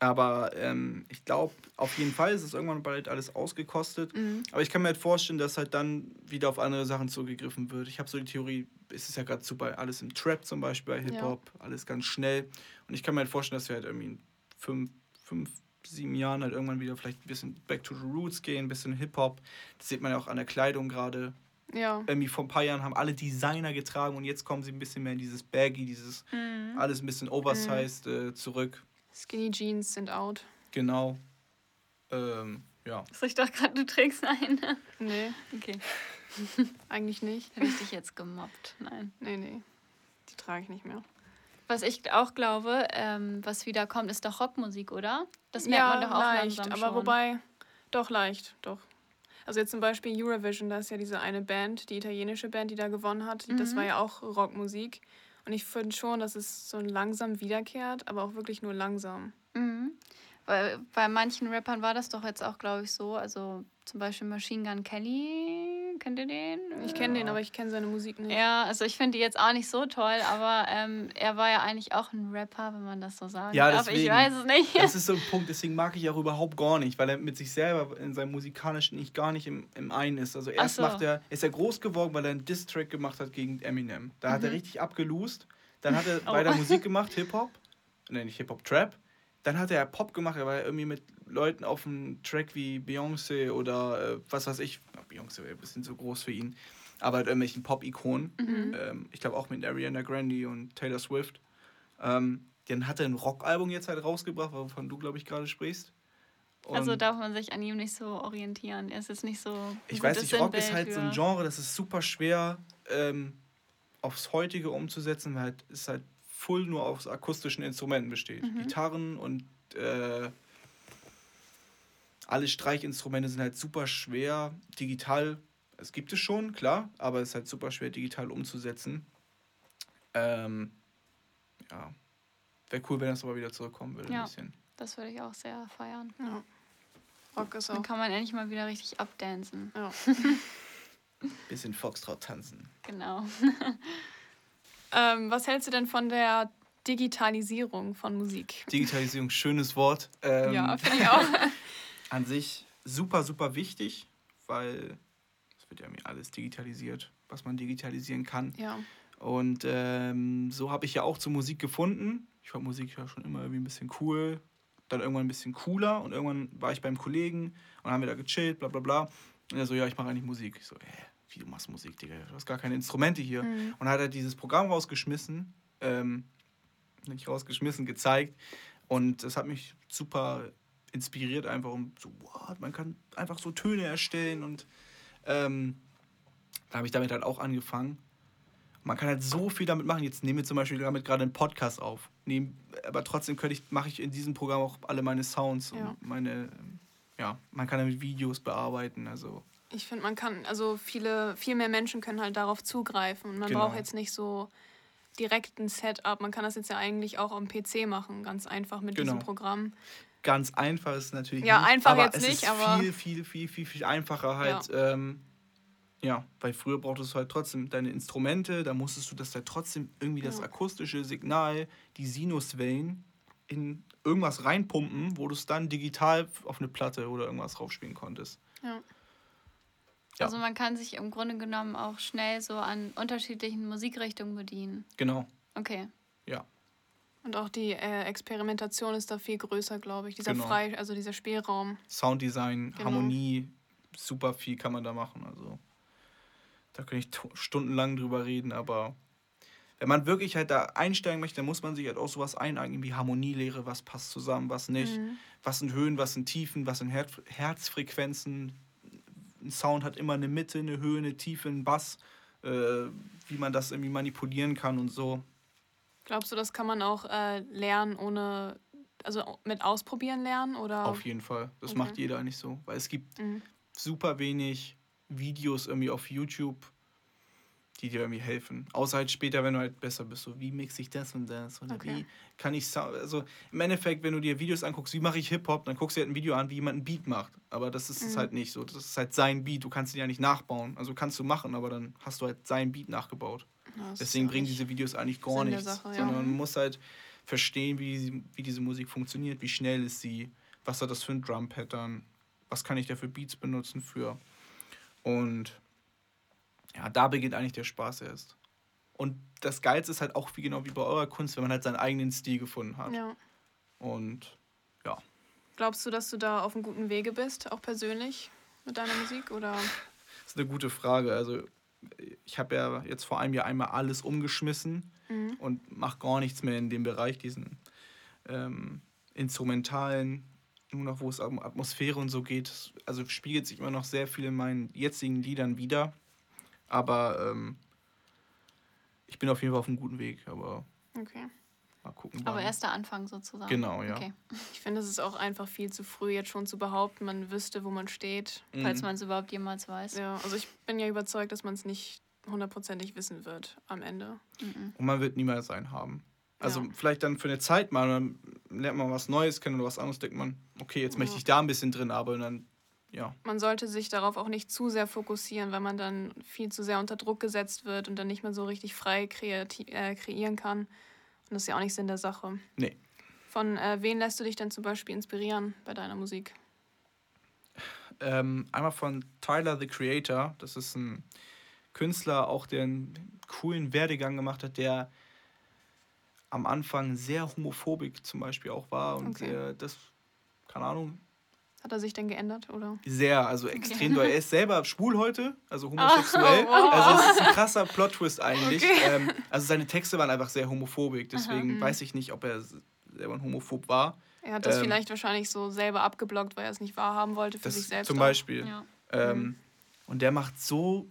Aber ähm, ich glaube, auf jeden Fall ist es irgendwann bald alles ausgekostet. Mhm. Aber ich kann mir halt vorstellen, dass halt dann wieder auf andere Sachen zurückgegriffen wird. Ich habe so die Theorie, es ist ja gerade super, alles im Trap zum Beispiel, bei Hip-Hop, alles ganz schnell. Und ich kann mir halt vorstellen, dass wir halt irgendwie in fünf, fünf, sieben Jahren halt irgendwann wieder vielleicht ein bisschen back to the roots gehen, ein bisschen Hip-Hop. Das sieht man ja auch an der Kleidung gerade. Ja. Irgendwie vor ein paar Jahren haben alle Designer getragen und jetzt kommen sie ein bisschen mehr in dieses Baggy, dieses Mhm. alles ein bisschen oversized äh, zurück. Skinny Jeans sind out. Genau. Ähm, ja. So, ich dachte gerade, du trägst einen. Nee, Okay. <laughs> eigentlich nicht. Habe ich dich jetzt gemobbt? Nein. Nee, nee. Die trage ich nicht mehr. Was ich auch glaube, ähm, was wieder kommt, ist doch Rockmusik, oder? Das merkt man doch auch leicht, langsam aber schon. wobei, doch leicht, doch. Also jetzt zum Beispiel Eurovision, da ist ja diese eine Band, die italienische Band, die da gewonnen hat, das Mhm. war ja auch Rockmusik. Und ich finde schon, dass es so langsam wiederkehrt, aber auch wirklich nur langsam. Mhm. Weil bei manchen Rappern war das doch jetzt auch, glaube ich, so. Also zum Beispiel Machine Gun Kelly, kennt ihr den? Ich kenne den, aber ich kenne seine Musik nicht. Ja, also ich finde die jetzt auch nicht so toll, aber ähm, er war ja eigentlich auch ein Rapper, wenn man das so sagen Ja, darf. Ich deswegen. weiß es nicht. Das ist so ein Punkt, deswegen mag ich auch überhaupt gar nicht, weil er mit sich selber in seinem musikalischen nicht gar nicht im, im Einen ist. Also erst so. macht er, ist er groß geworden, weil er einen Diss-Track gemacht hat gegen Eminem. Da hat er richtig abgelost. Dann hat er <laughs> Oh. weiter Musik gemacht, Hip-Hop. Ne, nicht Hip-Hop, Trap. Dann hat er Pop gemacht, er war ja irgendwie mit Leuten auf einem Track wie Beyoncé oder äh, was weiß ich. Beyoncé wäre ein bisschen zu groß für ihn. Aber halt irgendwelchen Pop-Ikonen. Mhm. Ähm, ich glaube auch mit Ariana Grande und Taylor Swift. Ähm, dann hat er ein Rockalbum jetzt halt rausgebracht, wovon du, glaube ich, gerade sprichst. Und Also darf man sich an ihm nicht so orientieren. Er ist jetzt nicht so. ich weiß nicht, Rock ist Sinnbild halt so ein Genre, das ist super schwer ähm, aufs heutige umzusetzen, weil halt, es halt full nur aus akustischen Instrumenten besteht. Mhm. Gitarren und äh, alle Streichinstrumente sind halt super schwer digital. Es gibt es schon, klar, aber es ist halt super schwer digital umzusetzen. Ähm, ja. Wäre cool, wenn das aber wieder zurückkommen würde. Ja. Ein bisschen. Das würde ich auch sehr feiern. Ja. Rock ist auch. Dann kann man endlich mal wieder richtig abdancen. Ja. <laughs> Bisschen Foxtrot tanzen. Genau. <laughs> ähm, was hältst du denn von der Digitalisierung von Musik? Digitalisierung, schönes Wort. Ähm, ja, finde ich auch. <laughs> an sich super, super wichtig, weil es wird ja alles digitalisiert, was man digitalisieren kann. Ja. Und ähm, so habe ich ja auch zur Musik gefunden. Ich fand Musik ja schon immer irgendwie ein bisschen cool. Dann irgendwann ein bisschen cooler und irgendwann war ich beim Kollegen und haben wir da gechillt, bla bla bla. Und er so, ja, ich mache eigentlich Musik. Ich so, hä, wie du machst Musik, Digga? Du hast gar keine Instrumente hier. Mhm. Und hat er dieses Programm rausgeschmissen, ähm, nicht rausgeschmissen, gezeigt. Und das hat mich super inspiriert, einfach um so, what, man kann einfach so Töne erstellen. Und ähm, da habe ich damit halt auch angefangen. Man kann halt so viel damit machen. Jetzt nehme ich zum Beispiel damit gerade einen Podcast auf. Nehm, aber trotzdem könnte ich, mache ich in diesem Programm auch alle meine Sounds ja. und meine, ja, man kann damit Videos bearbeiten. Also ich finde, man kann, also viele, viel mehr Menschen können halt darauf zugreifen. Und man genau. braucht jetzt nicht so direkt ein Setup. Man kann das jetzt ja eigentlich auch am PC machen, ganz einfach mit genau. diesem Programm. Ganz einfach ist natürlich ja, nicht, einfach aber jetzt es nicht, ist aber viel, viel, viel, viel, viel einfacher halt. Ja. Ähm, ja, weil früher brauchtest du halt trotzdem deine Instrumente, da musstest du das halt trotzdem irgendwie ja. das akustische Signal, die Sinuswellen in irgendwas reinpumpen, wo du es dann digital auf eine Platte oder irgendwas raufspielen konntest. Ja. Ja. Also man kann sich im Grunde genommen auch schnell so an unterschiedlichen Musikrichtungen bedienen. Genau. Okay. Und auch die äh, Experimentation ist da viel größer, glaube ich. Dieser genau. Frei, also dieser Spielraum. Sounddesign, genau. Harmonie, super viel kann man da machen. Also da kann ich stundenlang drüber reden, aber wenn man wirklich halt da einsteigen möchte, dann muss man sich halt auch sowas eineignen wie Harmonielehre, was passt zusammen, was nicht, mhm. was sind Höhen, was sind Tiefen, was sind Her Herzfrequenzen. Ein Sound hat immer eine Mitte, eine Höhe, eine Tiefe, einen Bass, äh, wie man das irgendwie manipulieren kann und so. Glaubst du, das kann man auch äh, lernen ohne, also mit Ausprobieren lernen oder? Auf jeden Fall. Das okay. macht jeder nicht so, weil es gibt mhm. super wenig Videos irgendwie auf YouTube, die dir irgendwie helfen. Außer halt später, wenn du halt besser bist, so wie mixe ich das und das oder okay. wie kann ich Sound. Also im Endeffekt, wenn du dir Videos anguckst, wie mache ich Hip-Hop, dann guckst du halt ein Video an, wie jemand einen Beat macht. Aber das ist mhm. halt nicht so. Das ist halt sein Beat. Du kannst ihn ja nicht nachbauen. Also kannst du machen, aber dann hast du halt sein Beat nachgebaut. Ja, Deswegen bringen diese Videos eigentlich gar Sinn nichts. Sache, ja. Sondern man muss halt verstehen, wie, wie diese Musik funktioniert, wie schnell ist sie, was hat das für ein Drum-Pattern, was kann ich da für Beats benutzen für. Und ja, da beginnt eigentlich der Spaß erst. Und das Geilste ist halt auch wie genau wie bei eurer Kunst, wenn man halt seinen eigenen Stil gefunden hat. Ja. Und ja. Glaubst du, dass du da auf einem guten Wege bist, auch persönlich mit deiner Musik? Oder? Das ist eine gute Frage. Also ich habe ja jetzt vor einem Jahr einmal alles umgeschmissen mhm. und mache gar nichts mehr in dem Bereich, diesen ähm, instrumentalen nur noch, wo es um Atmosphäre und so geht. Also spiegelt sich immer noch sehr viel in meinen jetzigen Liedern wieder. Aber ähm, ich bin auf jeden Fall auf einem guten Weg. Aber okay. Mal gucken. Aber erst der Anfang sozusagen. Genau, ja. Okay. Ich finde, es ist auch einfach viel zu früh, jetzt schon zu behaupten, man wüsste, wo man steht. Mhm. Falls man es überhaupt jemals weiß. Ja, also ich bin ja überzeugt, dass man es nicht hundertprozentig wissen wird am Ende. Mhm. Und man wird niemals einen haben. Also ja. vielleicht dann für eine Zeit mal, dann lernt man was Neues kennen oder was anderes, denkt man, okay, jetzt ja. möchte ich da ein bisschen drin arbeiten, dann ja. Man sollte sich darauf auch nicht zu sehr fokussieren, weil man dann viel zu sehr unter Druck gesetzt wird und dann nicht mehr so richtig frei kreati äh, kreieren kann. Und das ist ja auch nicht Sinn der Sache. Nee. Von äh, wen lässt du dich denn zum Beispiel inspirieren bei deiner Musik? Ähm, einmal von Tyler the Creator. Das ist ein Künstler, auch der einen coolen Werdegang gemacht hat, der am Anfang sehr homophobisch zum Beispiel auch war und okay. sehr, das, keine Ahnung. Hat er sich denn geändert, oder? Sehr, also extrem okay. doll. Er ist selber schwul heute, also homosexuell. Oh, oh, oh. Also es ist ein krasser Plot-Twist eigentlich. Okay. Ähm, also seine Texte waren einfach sehr homophobisch, deswegen Aha, mhm. weiß ich nicht, ob er selber ein Homophob war. Er hat das ähm, vielleicht wahrscheinlich so selber abgeblockt, weil er es nicht wahrhaben wollte für sich selbst. Zum Beispiel. Ja. Ähm, mhm. Und der macht so,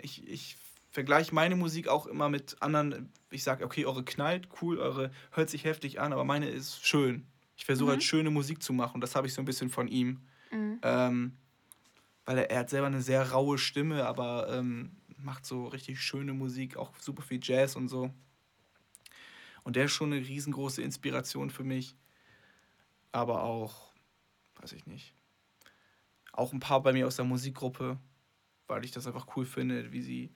ich, ich vergleiche meine Musik auch immer mit anderen. Ich sage, okay, eure knallt, cool, eure hört sich heftig an, aber meine ist schön. Ich versuche halt mhm. halt schöne Musik zu machen. Das habe ich so ein bisschen von ihm. Mhm. Ähm, weil er, er, hat selber eine sehr raue Stimme, aber ähm, macht so richtig schöne Musik, auch super viel Jazz und so. Und der ist schon eine riesengroße Inspiration für mich. Aber auch, weiß ich nicht. Auch ein paar bei mir aus der Musikgruppe, weil ich das einfach cool finde, wie sie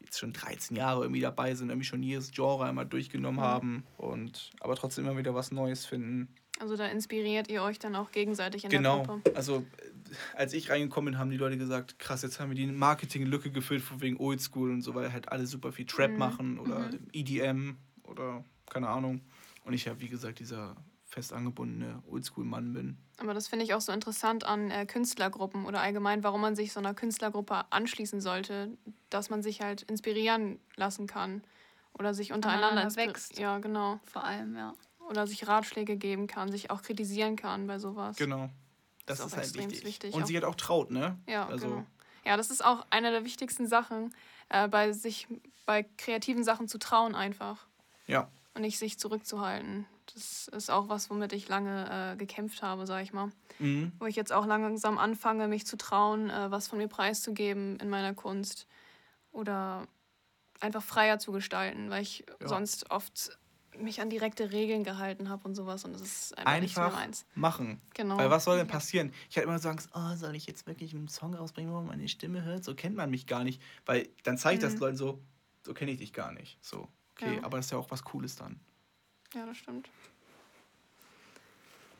jetzt schon 13 Jahre irgendwie dabei sind, irgendwie schon jedes Genre einmal durchgenommen mhm. haben und aber trotzdem immer wieder was Neues finden. Also da inspiriert ihr euch dann auch gegenseitig in genau. der Gruppe. Genau. Also als ich reingekommen bin, haben die Leute gesagt, krass, jetzt haben wir die Marketinglücke gefüllt von wegen Oldschool und so, weil halt alle super viel Trap mhm. machen oder mhm. EDM oder keine Ahnung. Und ich ja, wie gesagt, dieser fest angebundene Oldschool-Mann bin. Aber das finde ich auch so interessant an äh, Künstlergruppen oder allgemein, warum man sich so einer Künstlergruppe anschließen sollte, dass man sich halt inspirieren lassen kann oder sich untereinander wächst. Ja, genau. Vor allem, ja. Oder sich Ratschläge geben kann, sich auch kritisieren kann bei sowas. Genau. Das, das ist, ist halt wichtig. wichtig. Und auch. sie halt auch traut, ne? Ja, also. Genau. Ja, das ist auch eine der wichtigsten Sachen, äh, bei sich bei kreativen Sachen zu trauen einfach. Ja. Und nicht sich zurückzuhalten. Das ist auch was, womit ich lange äh, gekämpft habe, sag ich mal. Mhm. Wo ich jetzt auch langsam anfange, mich zu trauen, äh, was von mir preiszugeben in meiner Kunst. Oder einfach freier zu gestalten, weil ich ja. sonst oft mich an direkte Regeln gehalten habe und sowas und das ist einfach, einfach nicht meins. machen. Genau. Weil was soll denn passieren? Ich hatte immer so Angst, oh, soll ich jetzt wirklich einen Song rausbringen, wo man meine Stimme hört? So kennt man mich gar nicht. Weil dann zeigt mhm. das Leuten so, so kenne ich dich gar nicht. So, okay, ja. aber das ist ja auch was Cooles dann. Ja, das stimmt.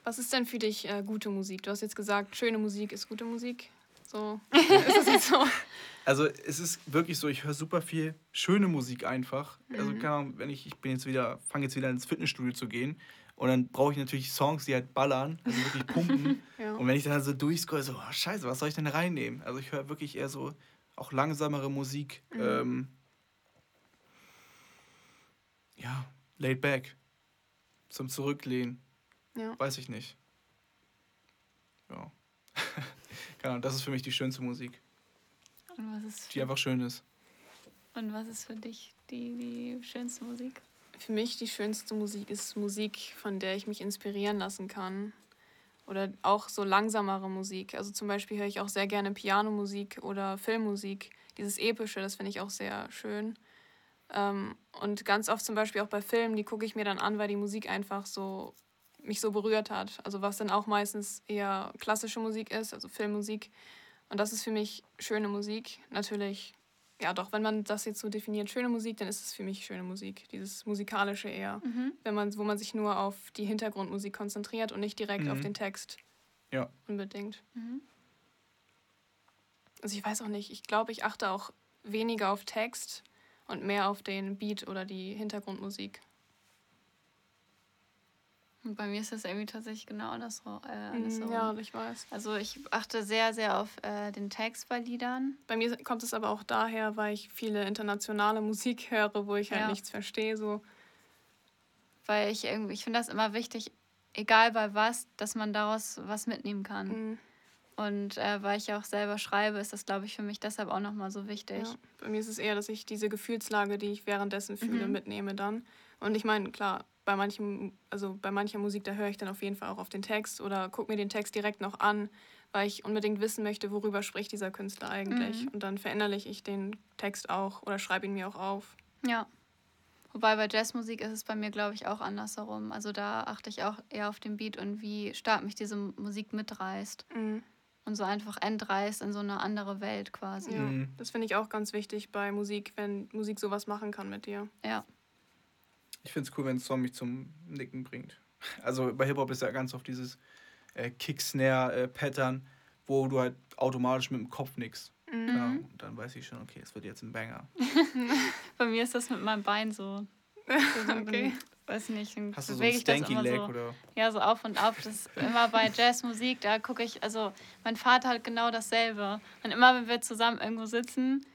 Was ist denn für dich äh, gute Musik? Du hast jetzt gesagt, schöne Musik ist gute Musik. So, ist das jetzt so? <laughs> Also es ist wirklich so, ich höre super viel schöne Musik einfach. Also, mhm. Also keine Ahnung, wenn ich, ich bin jetzt wieder, fange jetzt wieder ins Fitnessstudio zu gehen und dann brauche ich natürlich Songs, die halt ballern, also wirklich pumpen. <laughs> ja. Und wenn ich dann so durchscroll, so, oh, scheiße, was soll ich denn reinnehmen? Also ich höre wirklich eher so auch langsamere Musik. Mhm. Ähm, ja, laid back. Zum Zurücklehnen. Ja. Weiß ich nicht. Ja. <laughs> Keine das ist für mich die schönste Musik. Und was ist die einfach schön ist. Und was ist für dich die, die schönste Musik? Für mich die schönste Musik ist Musik, von der ich mich inspirieren lassen kann. Oder auch so langsamere Musik. Also zum Beispiel höre ich auch sehr gerne Pianomusik oder Filmmusik. Dieses Epische, das finde ich auch sehr schön. Ähm, und ganz oft zum Beispiel auch bei Filmen, die gucke ich mir dann an, weil die Musik einfach so mich so berührt hat. Also was dann auch meistens eher klassische Musik ist, also Filmmusik. Und das ist für mich schöne Musik. Natürlich, ja doch, wenn man das jetzt so definiert, schöne Musik, dann ist es für mich schöne Musik. Dieses musikalische eher. Mhm. Wenn man, wo man sich nur auf die Hintergrundmusik konzentriert und nicht direkt mhm. auf den Text. Ja. Unbedingt. Mhm. Also ich weiß auch nicht, ich glaube, ich achte auch weniger auf Text und mehr auf den Beat oder die Hintergrundmusik. Und bei mir ist das irgendwie tatsächlich genau andersrum. Äh, andersrum. Ja, ich weiß. Also ich achte sehr, sehr auf äh, den Text bei Liedern. Bei mir kommt es aber auch daher, weil ich viele internationale Musik höre, wo ich halt ja. nichts verstehe. So. Weil ich irgendwie, ich finde das immer wichtig, egal bei was, dass man daraus was mitnehmen kann. Mhm. Und äh, weil ich ja auch selber schreibe, ist das, glaube ich, für mich deshalb auch nochmal so wichtig. Ja. Bei mir ist es eher, dass ich diese Gefühlslage, die ich währenddessen fühle, mhm. mitnehme dann. Und ich meine, klar, bei manchem, also bei mancher Musik, da höre ich dann auf jeden Fall auch auf den Text oder gucke mir den Text direkt noch an, weil ich unbedingt wissen möchte, worüber spricht dieser Künstler eigentlich. Mhm. Und dann verinnerliche ich den Text auch oder schreibe ihn mir auch auf. Ja. Wobei bei Jazzmusik ist es bei mir, glaube ich, auch andersherum. Also da achte ich auch eher auf den Beat und wie stark mich diese Musik mitreißt. Mhm. Und so einfach entreißt in so eine andere Welt quasi. Ja, mhm. das finde ich auch ganz wichtig bei Musik, wenn Musik sowas machen kann mit dir. Ja. Ich finde es cool, wenn ein Song mich zum Nicken bringt. Also bei Hip-Hop ist ja ganz oft dieses äh, Kick-Snare-Pattern, wo du halt automatisch mit dem Kopf nickst. Mhm. Ja, und dann weiß ich schon, okay, es wird jetzt ein Banger. <laughs> bei mir ist das mit meinem Bein so. <laughs> so okay. weiß nicht, dann Hast du so ein Stanky Leg so, oder? Ja, so auf und ab. Das ist immer bei Jazzmusik, da gucke ich, also mein Vater hat genau dasselbe. Und immer, wenn wir zusammen irgendwo sitzen,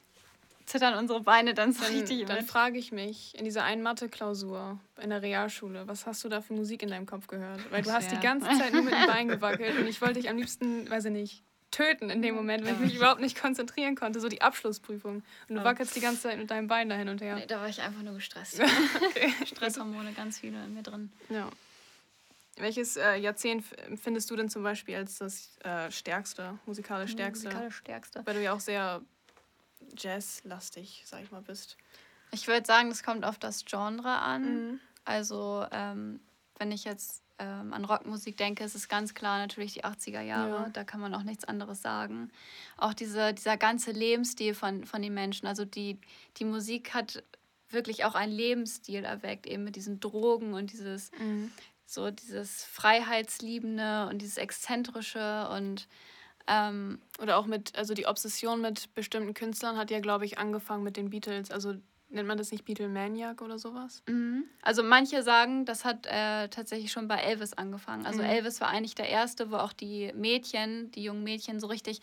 zittern unsere Beine dann so dann, richtig. Dann frage ich mich, in dieser einen Mathe-Klausur in der Realschule, was hast du da für Musik in deinem Kopf gehört? Weil du hast ja. die ganze Zeit nur mit dem Bein <laughs> gewackelt und ich wollte dich am liebsten, weiß ich nicht, töten in dem Moment, wenn ich mich überhaupt nicht konzentrieren konnte. So die Abschlussprüfung. Und du wackelst die ganze Zeit mit deinem Bein da hin und her. Nee, da war ich einfach nur gestresst. <laughs> okay. Stresshormone ganz viele in mir drin. Ja. Welches äh, Jahrzehnt findest du denn zum Beispiel als das äh, stärkste, musikalisch stärkste? Musikalisch stärkste. Weil du ja auch sehr jazzlastig, sag ich mal, bist? Ich würde sagen, das kommt auf das Genre an. Mhm. Also, ähm, wenn ich jetzt ähm, an Rockmusik denke, ist es ganz klar natürlich die 80er Jahre. Ja. Da kann man auch nichts anderes sagen. Auch diese, dieser ganze Lebensstil von, von den Menschen. Also die, die Musik hat wirklich auch einen Lebensstil erweckt, eben mit diesen Drogen und dieses, mhm. so dieses Freiheitsliebende und dieses Exzentrische und ähm, oder auch mit, also die Obsession mit bestimmten Künstlern hat ja, glaube ich, angefangen mit den Beatles. Also nennt man das nicht Beatlemaniac oder sowas? Mhm. Also manche sagen, das hat äh, tatsächlich schon bei Elvis angefangen. Also mhm. Elvis war eigentlich der Erste, wo auch die Mädchen, die jungen Mädchen so richtig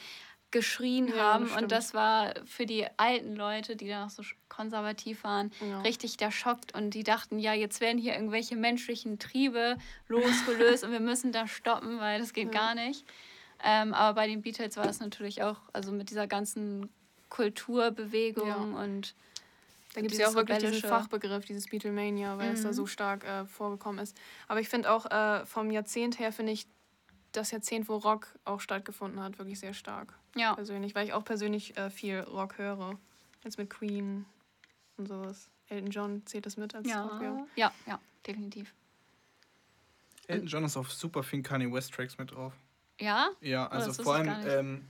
geschrien ja, haben. Und das war für die alten Leute, die da noch so konservativ waren, ja. richtig der Schock. Und die dachten, ja, jetzt werden hier irgendwelche menschlichen Triebe losgelöst <laughs> und wir müssen da stoppen, weil das geht ja. gar nicht. Ähm, aber bei den Beatles war es natürlich auch, also mit dieser ganzen Kulturbewegung und da gibt es ja auch wirklich diesen Fachbegriff, dieses Beatlemania, weil mhm. es da so mhm. stark äh, vorgekommen ist. Aber ich finde auch äh, vom Jahrzehnt her, finde ich das Jahrzehnt, wo Rock auch stattgefunden hat, wirklich sehr stark. Ja. Persönlich, weil ich auch persönlich äh, viel Rock höre. Jetzt mit Queen und sowas. Elton John zählt das mit als ja. Rock? Ja, ja, ja definitiv. Elton John ist auf super vielen Kanye West Tracks mit drauf. Ja? Ja, oh, also oh, vor allem, ähm,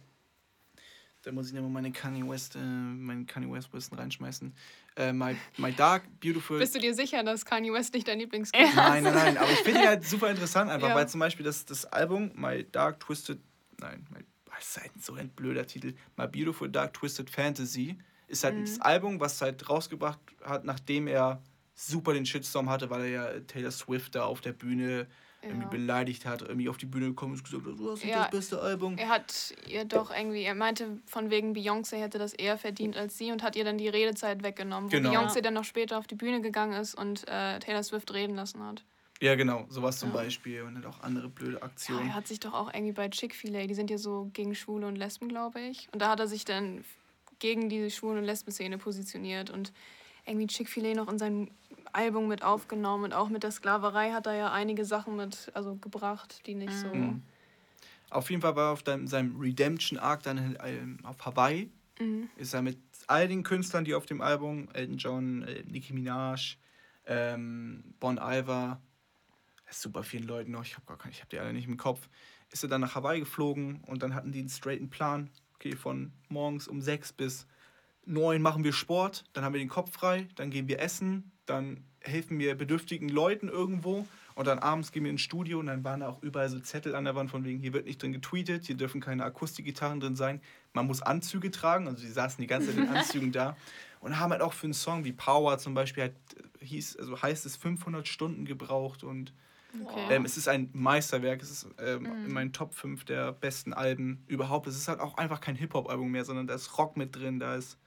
da muss ich nochmal meine Kanye West, äh, meinen Kanye West Wissen reinschmeißen. Äh, my, my Dark, Beautiful. Bist du dir sicher, dass Kanye West nicht dein Lieblingskünstler ist? Nein, nein, nein. Aber ich finde ihn halt <laughs> super interessant einfach, ja. weil zum Beispiel das, das Album My Dark Twisted, nein, my, das ist halt so ein blöder Titel. My Beautiful Dark Twisted Fantasy ist halt mhm. das Album, was halt rausgebracht hat, nachdem er super den Shitstorm hatte, weil er ja Taylor Swift da auf der Bühne ja. irgendwie beleidigt hat, irgendwie auf die Bühne gekommen ist und gesagt hat, du hast ja, das beste Album. Er hat ihr doch irgendwie, er meinte von wegen Beyoncé hätte das eher verdient als sie und hat ihr dann die Redezeit weggenommen, genau. wo Beyoncé dann noch später auf die Bühne gegangen ist und äh, Taylor Swift reden lassen hat. Ja, genau, sowas zum ja. Beispiel und dann auch andere blöde Aktionen. Ja, er hat sich doch auch irgendwie bei Chick-fil-A, die sind ja so gegen Schwule und Lesben, glaube ich. Und da hat er sich dann gegen diese Schwulen- und Lesben-Szene positioniert und irgendwie Chick-fil-A noch in seinem Album mit aufgenommen und auch mit der Sklaverei hat er ja einige Sachen mit also gebracht, die nicht so. Mhm. Auf jeden Fall war er auf deinem, seinem Redemption Arc dann ähm, auf Hawaii. Mhm. Ist er mit all den Künstlern, die auf dem Album, Elton John, äh, Nicki Minaj, ähm, Bon Iver, super vielen Leuten noch, ich habe hab die alle nicht im Kopf, ist er dann nach Hawaii geflogen und dann hatten die einen straighten Plan. Okay, von morgens um sechs bis neun machen wir Sport, dann haben wir den Kopf frei, dann gehen wir essen, dann helfen wir bedürftigen Leuten irgendwo und dann abends gehen wir ins Studio und dann waren da auch überall so Zettel an der Wand von wegen, hier wird nicht drin getweetet, hier dürfen keine Akustikgitarren drin sein, man muss Anzüge tragen, also die saßen die ganze Zeit in <laughs> Anzügen da und haben halt auch für einen Song wie Power zum Beispiel halt, hieß, also heißt es 500 Stunden gebraucht und okay. ähm, es ist ein Meisterwerk, es ist ähm, mhm. in meinen Top 5 der besten Alben überhaupt. Es ist halt auch einfach kein Hip-Hop-Album mehr, sondern da ist Rock mit drin, da ist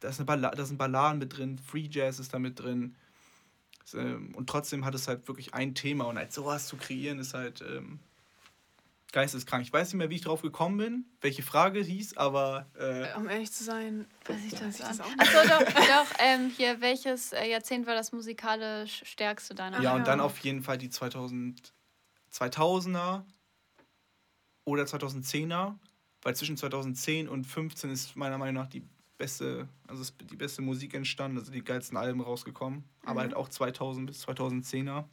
da, ist eine Balla da sind Balladen mit drin, Free Jazz ist da mit drin. Ähm, und trotzdem hat es halt wirklich ein Thema und halt sowas zu kreieren ist halt ähm, geisteskrank. Ich weiß nicht mehr, wie ich drauf gekommen bin, welche Frage hieß, aber. Äh, um ehrlich zu sein, weiß ich das, das auch nicht. Achso, doch, doch ähm, hier, welches äh, Jahrzehnt war das musikalisch stärkste deiner Ja, und dann auf jeden Fall die 2000, 2000er oder 2010er, weil zwischen 2010 und 2015 ist meiner Meinung nach die beste, also ist die beste Musik entstanden, also die geilsten Alben rausgekommen, mhm. aber halt auch 2000 bis 2010er.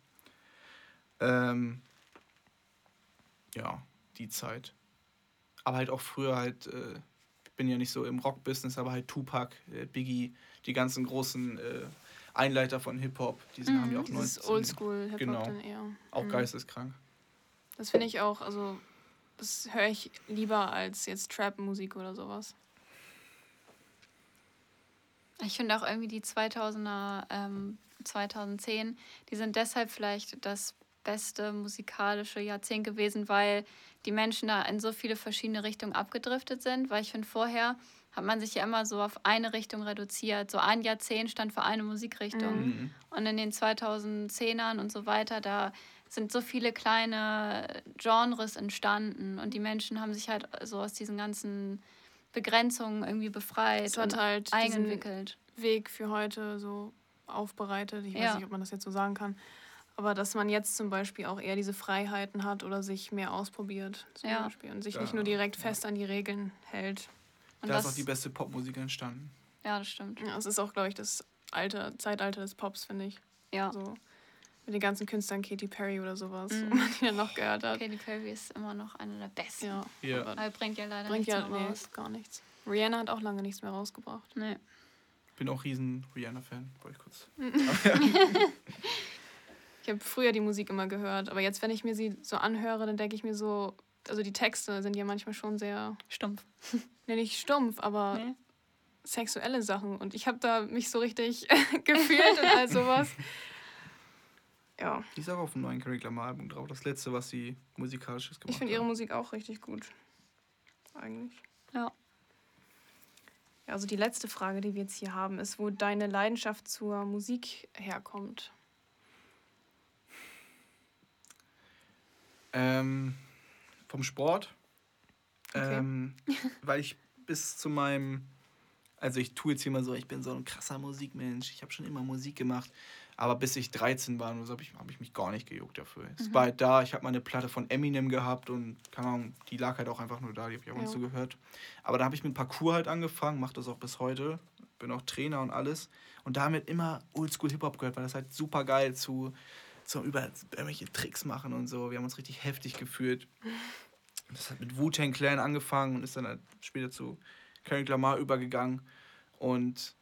Ähm, ja, die Zeit. Aber halt auch früher halt, äh, ich bin ja nicht so im Rock-Business, aber halt Tupac, äh, Biggie, die ganzen großen äh, Einleiter von Hip-Hop, die mhm, haben ja auch 19. Oldschool-Hip-Hop genau, dann eher. Auch mhm. geisteskrank. Das finde ich auch, also das höre ich lieber als jetzt Trap-Musik oder sowas. Ich finde auch irgendwie die 2000er, ähm, 2010, die sind deshalb vielleicht das beste musikalische Jahrzehnt gewesen, weil die Menschen da in so viele verschiedene Richtungen abgedriftet sind. Weil ich finde, vorher hat man sich ja immer so auf eine Richtung reduziert. So ein Jahrzehnt stand für eine Musikrichtung. Mhm. Und in den 2010ern und so weiter, da sind so viele kleine Genres entstanden und die Menschen haben sich halt so aus diesen ganzen Begrenzungen irgendwie befreit es hat und halt einentwickelt. Weg für heute so aufbereitet. Ich weiß nicht, ob man das jetzt so sagen kann. Aber dass man jetzt zum Beispiel auch eher diese Freiheiten hat oder sich mehr ausprobiert zum ja. Beispiel und sich ja. nicht nur direkt fest an die Regeln hält. Und da ist auch die beste Popmusik entstanden. Ja, das stimmt. Ja, es ist auch, glaube ich, das alte Zeitalter des Pops, finde ich. Ja. So Mit den ganzen Künstlern, Katy Perry oder sowas, mhm. wo man die dann noch gehört hat. Katy Perry ist immer noch eine der besten. Ja. ja. Aber bringt ja leider bringt nichts ja, mehr raus. Nee, gar nichts. Rihanna hat auch lange nichts mehr rausgebracht. Nee. Bin auch riesen Rihanna-Fan, wollte ich kurz. <laughs> <laughs> ich habe früher die Musik immer gehört, aber jetzt, wenn ich mir sie so anhöre, dann denke ich mir so, also die Texte sind ja manchmal schon sehr stumpf. <laughs> nee, nicht stumpf, aber nee. sexuelle Sachen. Und ich habe da mich so richtig gefühlt und all sowas. Ja. Die ist auch auf dem neuen Kendrick Lamar-Album drauf. Das letzte, was sie musikalisches gemacht hat. Ich finde ihre Musik auch richtig gut. Eigentlich. Ja. ja. Also die letzte Frage, die wir jetzt hier haben, ist, wo deine Leidenschaft zur Musik herkommt. Ähm, vom Sport. Okay. Ähm, <laughs> weil ich bis zu meinem, also ich tue jetzt hier mal so, ich bin so ein krasser Musikmensch. Ich habe schon immer Musik gemacht. Aber bis ich 13 war, habe ich, hab ich mich gar nicht gejuckt dafür. Mhm. Es war halt da, ich habe mal eine Platte von Eminem gehabt und keine Ahnung, die lag halt auch einfach nur da, die habe ich auch ja. nicht so gehört. Aber da habe ich mit Parkour halt angefangen, mache das auch bis heute. Bin auch Trainer und alles. Und damit immer Oldschool Hip-Hop gehört, weil das halt super geil zu, zu über irgendwelche Tricks machen und so. Wir haben uns richtig heftig gefühlt. Das hat mit Wu-Tang Clan angefangen und ist dann halt später zu Kendrick Lamar übergegangen. Und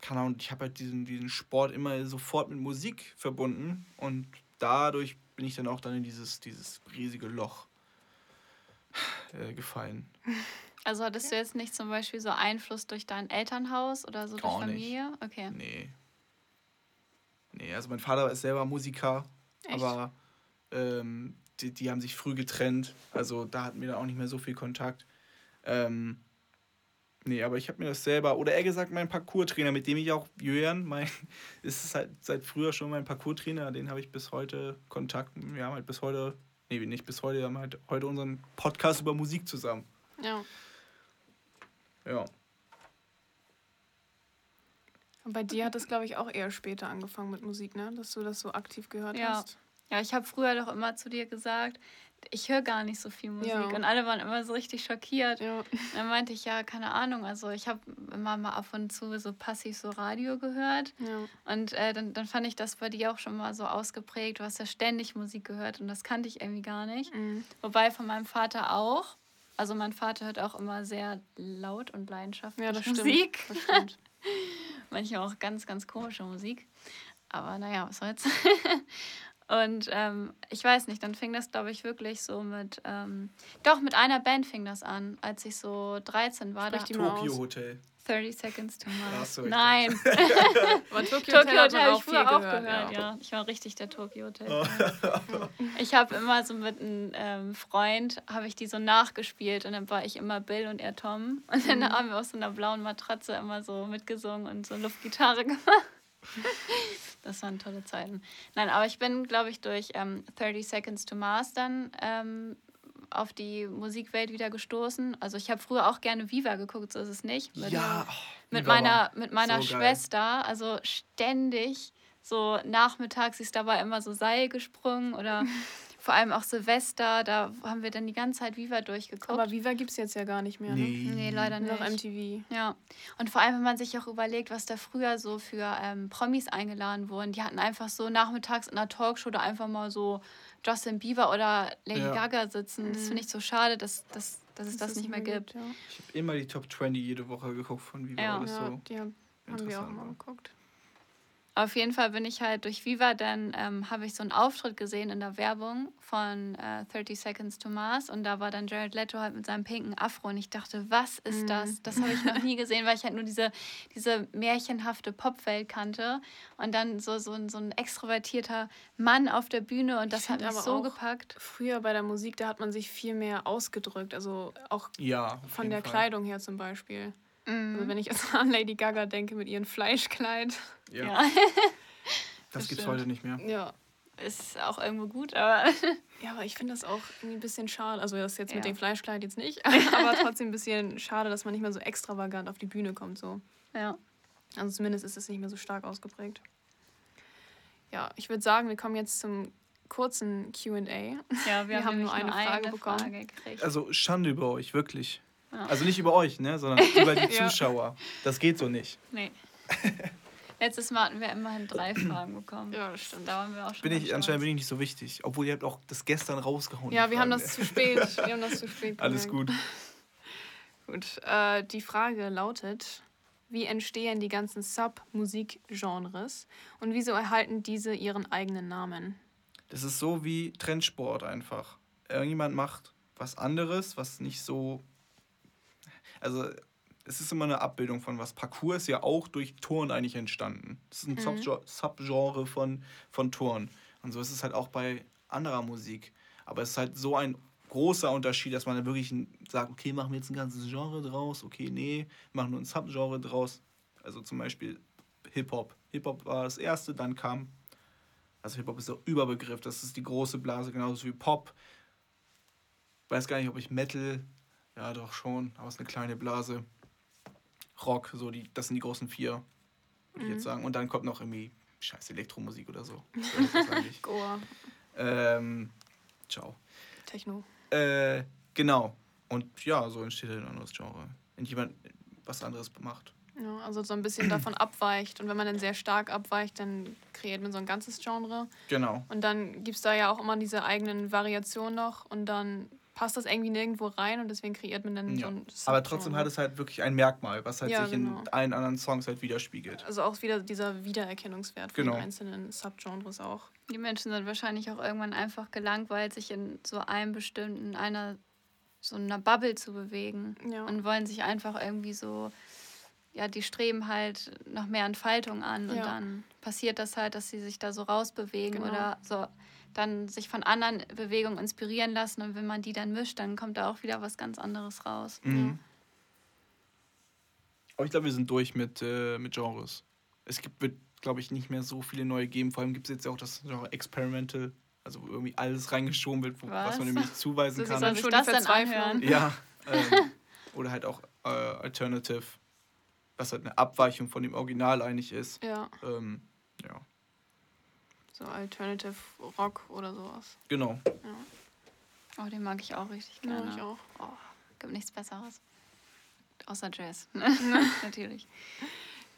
keine Ahnung, ich habe halt diesen, diesen Sport immer sofort mit Musik verbunden und dadurch bin ich dann auch dann in dieses, dieses riesige Loch äh, gefallen. Also hattest du jetzt nicht zum Beispiel so Einfluss durch dein Elternhaus oder so Gar durch Familie? Nicht. Okay. Nee. Nee, also mein Vater ist selber Musiker, Echt? aber ähm, die, die haben sich früh getrennt. Also da hatten wir dann auch nicht mehr so viel Kontakt. Ähm, Nee, aber ich habe mir das selber, oder eher gesagt, mein Parcours-Trainer, mit dem ich auch, Jörn, mein, <laughs> ist es halt seit früher schon mein Parcours-Trainer, den habe ich bis heute Kontakt. Wir haben halt bis heute, nee, nicht bis heute, wir haben halt heute unseren Podcast über Musik zusammen. Ja. Ja. Und bei dir hat es, glaube ich, auch eher später angefangen mit Musik, ne? Dass du das so aktiv gehört ja. hast. Ja, ich habe früher doch immer zu dir gesagt, ich höre gar nicht so viel Musik. Ja. Und alle waren immer so richtig schockiert. Ja. Dann meinte ich, ja, keine Ahnung. Also ich habe immer mal ab und zu so passiv so Radio gehört. Ja. Und äh, dann, dann fand ich das bei dir auch schon mal so ausgeprägt. Du hast ja ständig Musik gehört und das kannte ich irgendwie gar nicht. Mhm. Wobei von meinem Vater auch. Also mein Vater hört auch immer sehr laut und leidenschaftlich ja, das Musik. Stimmt. Das stimmt. <laughs> Manchmal auch ganz, ganz komische Musik. Aber naja, was soll's. Und ähm, ich weiß nicht, dann fing das, glaube ich, wirklich so mit. Ähm, doch, mit einer Band fing das an, als ich so 13 war. Sprich da, Tokyo Hotel. 30 Seconds to Mars. So, Nein. <laughs> Aber Tokyo, Tokyo Hotel, habe ich früher auch gehört, gehört ja. ja. Ich war richtig der Tokyo Hotel. Oh. ich habe immer so mit einem ähm, Freund, habe ich die so nachgespielt und dann war ich immer Bill und er Tom. Und dann mhm. haben wir auf so einer blauen Matratze immer so mitgesungen und so Luftgitarre <laughs> gemacht. Das waren tolle Zeiten. Nein, aber ich bin, glaube ich, durch ähm, 30 Seconds to Mars dann ähm, auf die Musikwelt wieder gestoßen. Also ich habe früher auch gerne Viva geguckt, so ist es nicht. Mit, ja, oh, mit meiner, mit meiner so Schwester, also ständig so nachmittags ist dabei immer so Seil gesprungen oder <laughs> vor allem auch Silvester, da haben wir dann die ganze Zeit Viva durchgeguckt. Aber Viva gibt es jetzt ja gar nicht mehr, ne? Nee, nee leider nicht. Noch MTV. Ja. Und vor allem, wenn man sich auch überlegt, was da früher so für ähm, Promis eingeladen wurden. Die hatten einfach so nachmittags in einer Talkshow da einfach mal so Justin Bieber oder Lady ja. Gaga sitzen. Das finde mhm. ich so schade, dass, dass, dass es das, das nicht mehr gibt. Ja. Ich habe immer die Top 20 jede Woche geguckt von Viva. Ja, ja so die haben, haben wir auch mal geguckt. Auf jeden Fall bin ich halt durch Viva, dann ähm, habe ich so einen Auftritt gesehen in der Werbung von äh, 30 Seconds to Mars und da war dann Jared Leto halt mit seinem pinken Afro und ich dachte, was ist mm. das? Das habe ich noch nie gesehen, weil ich halt nur diese, diese märchenhafte Popwelt kannte und dann so, so, ein, so ein extrovertierter Mann auf der Bühne und das ich hat mich so gepackt. Früher bei der Musik, da hat man sich viel mehr ausgedrückt, also auch ja, von der Fall. Kleidung her zum Beispiel. Mhm. Also wenn ich jetzt an Lady Gaga denke mit ihrem Fleischkleid. Ja. ja. <laughs> das gibt es heute nicht mehr. Ja. Ist auch irgendwo gut, aber. <laughs> Ja, aber ich finde das auch irgendwie ein bisschen schade. Also das jetzt ja. mit dem Fleischkleid jetzt nicht, <laughs> aber trotzdem ein bisschen schade, dass man nicht mehr so extravagant auf die Bühne kommt. So. Ja. Also zumindest ist es nicht mehr so stark ausgeprägt. Ja, ich würde sagen, wir kommen jetzt zum kurzen QA. Ja, wir, wir haben, haben nur eine, Frage, eine bekommen. Frage also Schande über euch, wirklich. Ja. Also nicht über euch, ne, sondern über die <laughs> Zuschauer. Das geht so nicht. Nee. Letztes Mal hatten wir immerhin drei <clears throat> Fragen bekommen. Ja, das stimmt. Da waren wir auch schon Bin ich, anscheinend bin ich nicht so wichtig. Obwohl ihr habt auch das gestern rausgehauen. Ja, wir haben das zu spät. Wir <laughs> haben das zu spät. Alles gut. Gut, äh, die Frage lautet, wie entstehen die ganzen Sub-Musikgenres und wieso erhalten diese ihren eigenen Namen? Das ist so wie Trendsport einfach. Irgendjemand macht was anderes, was nicht so. Also, es ist immer eine Abbildung von was. Parkour ist ja auch durch Turn eigentlich entstanden. Das ist ein Subge- Subgenre von, von Turn. Und so ist es halt auch bei anderer Musik. Aber es ist halt so ein großer Unterschied, dass man da wirklich sagt, okay, machen wir jetzt ein ganzes Genre draus, okay, nee, machen nur ein Subgenre draus. Also zum Beispiel Hip-Hop. Hip-Hop war das erste, dann kam also Hip-Hop ist der Überbegriff, das ist die große Blase, genauso wie Pop. Weiß gar nicht, ob ich Metal, ja doch schon, aber es ist eine kleine Blase. Rock, so die, das sind die großen vier, würde ich jetzt sagen. Und dann kommt noch irgendwie scheiß Elektromusik oder so. <laughs> Goa, ähm, ciao. Techno. Äh, genau. Und ja, so entsteht halt ein anderes Genre. Wenn jemand was anderes macht. Ja, also so ein bisschen <clears throat> davon abweicht. Und wenn man dann sehr stark abweicht, dann kreiert man so ein ganzes Genre. Genau. Und dann gibt es da ja auch immer diese eigenen Variationen noch. Und dann passt das irgendwie nirgendwo rein und deswegen kreiert man dann so Ja. ein Aber trotzdem hat es halt wirklich ein Merkmal, was halt Ja, sich genau. in allen anderen Songs halt widerspiegelt. Also auch wieder dieser Wiedererkennungswert von Genau. den einzelnen Subgenres auch. Die Menschen sind wahrscheinlich auch irgendwann einfach gelangweilt, sich in so einem bestimmten, einer so einer Bubble zu bewegen. Ja. Und wollen sich einfach irgendwie so, ja, die streben halt noch mehr Entfaltung an. Und dann passiert das halt, dass sie sich da so rausbewegen Genau. oder so dann sich von anderen Bewegungen inspirieren lassen. Und wenn man die dann mischt, dann kommt da auch wieder was ganz anderes raus. Mhm. Aber ich glaube, wir sind durch mit, äh, mit Genres. Es gibt, wird, glaube ich, nicht mehr so viele neue geben. Vor allem gibt es jetzt ja auch das Genre Experimental, also wo irgendwie alles reingeschoben wird, wo, was? Was? man nämlich zuweisen So kann. soll sich Schon das dann anhören? Ja. <laughs> Ähm, oder halt auch äh, Alternative, was halt eine Abweichung von dem Original eigentlich ist. Ja, Ähm, ja, so Alternative Rock oder sowas. genau. Oh, den mag ich auch richtig Ja, gerne. ich auch. Oh, gibt nichts Besseres. Außer Jazz. <laughs> <laughs> Natürlich.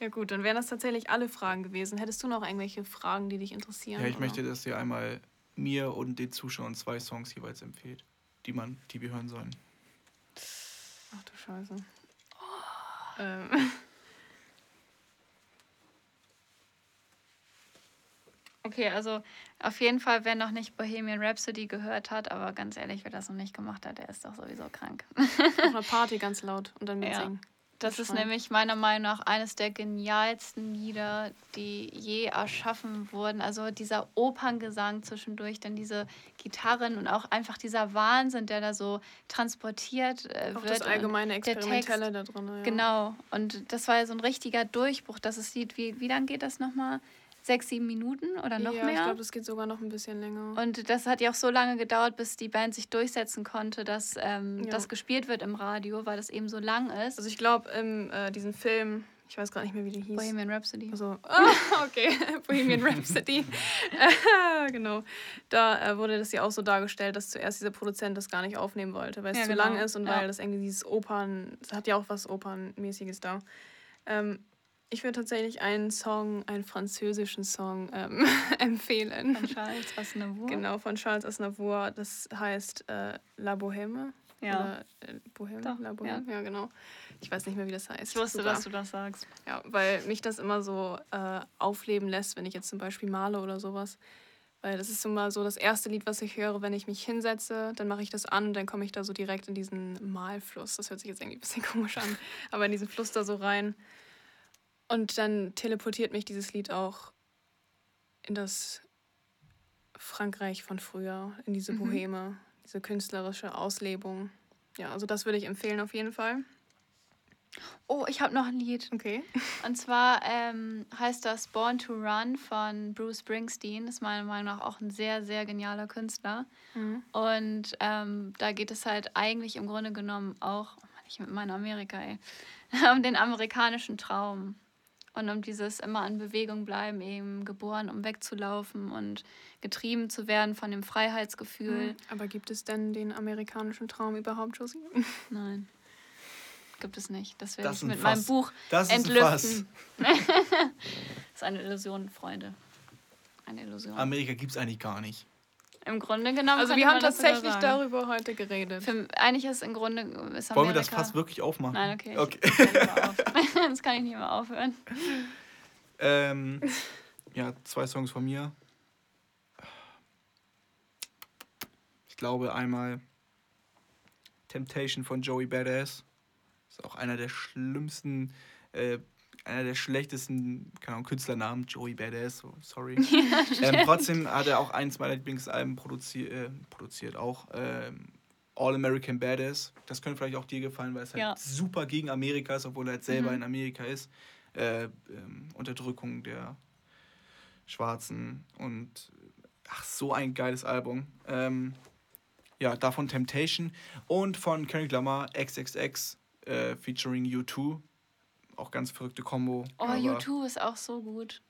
Ja gut, dann wären das tatsächlich alle Fragen gewesen. Hättest du noch irgendwelche Fragen, die dich interessieren? Ja, ich oder? möchte, dass ihr einmal mir und den Zuschauern zwei Songs jeweils empfehlt, die man, die wir hören sollen. Ach du Scheiße. Ähm, Okay, also auf jeden Fall, wer noch nicht Bohemian Rhapsody gehört hat, aber ganz ehrlich, wer das noch nicht gemacht hat, der ist doch sowieso krank. <laughs> auf einer Party <laughs> ganz laut und dann Ja. mitsingen. Das ist nämlich meiner Meinung nach eines der genialsten Lieder, die je erschaffen wurden. Also dieser Operngesang zwischendurch, dann diese Gitarren und auch einfach dieser Wahnsinn, der da so transportiert äh, Auch wird. das allgemeine Experimentelle da drin. Ja. Genau. Und das war ja so ein richtiger Durchbruch. Das ist Lied, wie, wie lang geht das nochmal? Sechs, sieben Minuten oder noch ja, mehr? ich glaube, das geht sogar noch ein bisschen länger. Und das hat ja auch so lange gedauert, bis die Band sich durchsetzen konnte, dass ähm, Ja. das gespielt wird im Radio, weil das eben so lang ist. Also ich glaube, im äh, diesen Film, ich weiß gar nicht mehr, wie der hieß. Bohemian Rhapsody. Also, ah, <laughs> okay, <laughs> Bohemian Rhapsody. äh, <laughs> genau. Da äh, wurde das ja auch so dargestellt, dass zuerst dieser Produzent das gar nicht aufnehmen wollte, weil es Ja, zu genau. lang ist und Ja. weil das irgendwie dieses Opern, das hat ja auch was Opernmäßiges da. Ähm, ich würde tatsächlich einen Song, einen französischen Song ähm, <laughs> empfehlen. Von Charles Aznavour. Genau, von Charles Aznavour. Das heißt äh, La Bohème. Ja. Oder, äh, Bohème? Doch, La Bohème, ja. genau. Ich weiß nicht mehr, wie das heißt. Ich wusste, Super. dass du das sagst. Ja, weil mich das immer so äh, aufleben lässt, wenn ich jetzt zum Beispiel male oder sowas. Weil das ist immer so das erste Lied, was ich höre, wenn ich mich hinsetze, dann mache ich das an und dann komme ich da so direkt in diesen Malfluss. Das hört sich jetzt irgendwie ein bisschen <laughs> komisch an, aber in diesen Fluss da so rein. Und dann teleportiert mich dieses Lied auch in das Frankreich von früher, in diese Mhm. Boheme, diese künstlerische Auslebung. Ja, also das würde ich empfehlen auf jeden Fall. Oh, ich habe noch ein Lied. Okay. <laughs> Und zwar ähm, heißt das Born to Run von Bruce Springsteen. Ist meiner Meinung nach auch ein sehr, sehr genialer Künstler. Mhm. Und ähm, da geht es halt eigentlich im Grunde genommen auch, oh Mann, ich mit meiner Amerika, ey, <laughs> um den amerikanischen Traum. Und um dieses immer in Bewegung bleiben, eben geboren, um wegzulaufen und getrieben zu werden von dem Freiheitsgefühl. Aber gibt es denn den amerikanischen Traum überhaupt, Josie? <laughs> Nein. Gibt es nicht. Das werde Das ich mit Fass. meinem Buch Das entlüften. <laughs> ist eine Illusion, Freunde. Eine Illusion. Amerika gibt es eigentlich gar nicht. Im Grunde genommen. Also wir haben das tatsächlich darüber heute geredet. Für, eigentlich ist im Grunde. Ist Wollen wir das fast wirklich aufmachen? Nein, okay. Okay. Ich, auf. Jetzt kann ich nicht mehr aufhören. Ähm, ja, zwei Songs von mir. Ich glaube einmal Temptation von Joey Badass. Ist auch einer der schlimmsten, äh, einer der schlechtesten, keine Ahnung, Künstlernamen, Joey Badass, so, sorry. <laughs> ähm, trotzdem hat er auch eins meiner Lieblingsalben produzi äh, produziert, auch ähm, All American Badass. Das könnte vielleicht auch dir gefallen, weil es halt Ja. super gegen Amerika ist, obwohl er halt selber Mhm. in Amerika ist. Äh, ähm, Unterdrückung der Schwarzen und ach, so ein geiles Album. Ähm, ja, davon Temptation und von Kendrick Lamar XXX äh, featuring U2. Auch ganz verrückte Kombo. Oh, aber- U2 ist auch so gut.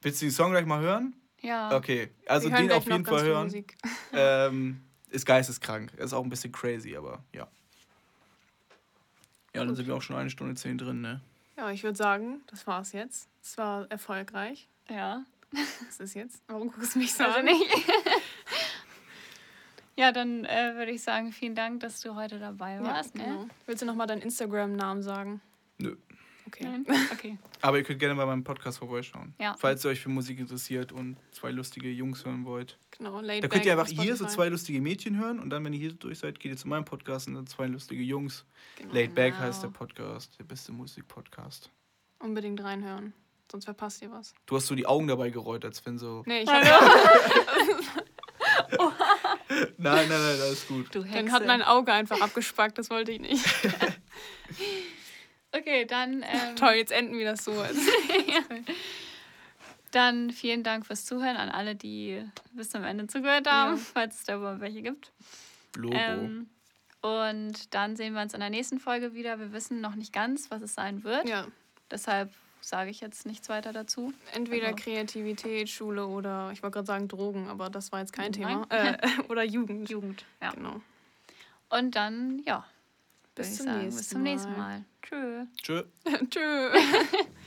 Willst du den Song gleich mal hören? Ja. Okay, also den auf jeden Fall hören. Musik. <laughs> Ähm, ist geisteskrank. Ist auch ein bisschen crazy, aber ja. Ja, dann sind wir auch schon eine Stunde zehn drin, ne? Ja, ich würde sagen, das war's jetzt. Es war erfolgreich. Ja. Was ist jetzt? Warum guckst du mich so Also an? nicht. <laughs> ja, dann äh, würde ich sagen, vielen Dank, dass du heute dabei Ja, warst. genau. ne? Willst du nochmal deinen Instagram-Namen sagen? Nö. Okay. Nein? <laughs> Okay. Aber ihr könnt gerne bei meinem Podcast vorbeischauen. Ja. Falls ihr euch für Musik interessiert und zwei lustige Jungs hören wollt. Genau, Da könnt ihr einfach hier so zwei lustige Mädchen hören und dann, wenn ihr hier durch seid, geht ihr zu meinem Podcast und dann zwei lustige Jungs. Genau. Late Back Genau. heißt der Podcast, der beste Musikpodcast. Unbedingt reinhören, sonst verpasst ihr was. Du hast so die Augen dabei gerollt, als wenn so. Nee, ich hab, <laughs> Nein, nein, nein, alles gut. Du Hexe. dann hat mein Auge einfach abgespackt, das wollte ich nicht. <laughs> Okay, dann. <laughs> Ähm, Toll, jetzt enden wir das so. <laughs> Dann vielen Dank fürs Zuhören an alle, die bis zum Ende zugehört haben, Ja. falls es da überhaupt welche gibt. Logo. Ähm, und dann sehen wir uns in der nächsten Folge wieder. Wir wissen noch nicht ganz, was es sein wird. Ja, Deshalb sage ich jetzt nichts weiter dazu. entweder Also- Kreativität, Schule oder, ich wollte gerade sagen Drogen, aber das war jetzt kein Nein. Thema. <laughs> Äh, oder Jugend. Jugend, ja. Genau. Und dann, ja. Bis zum sagen, nächsten bis zum nächsten Mal. Mal. Tschö. Tschö. <laughs> Tschö. <laughs>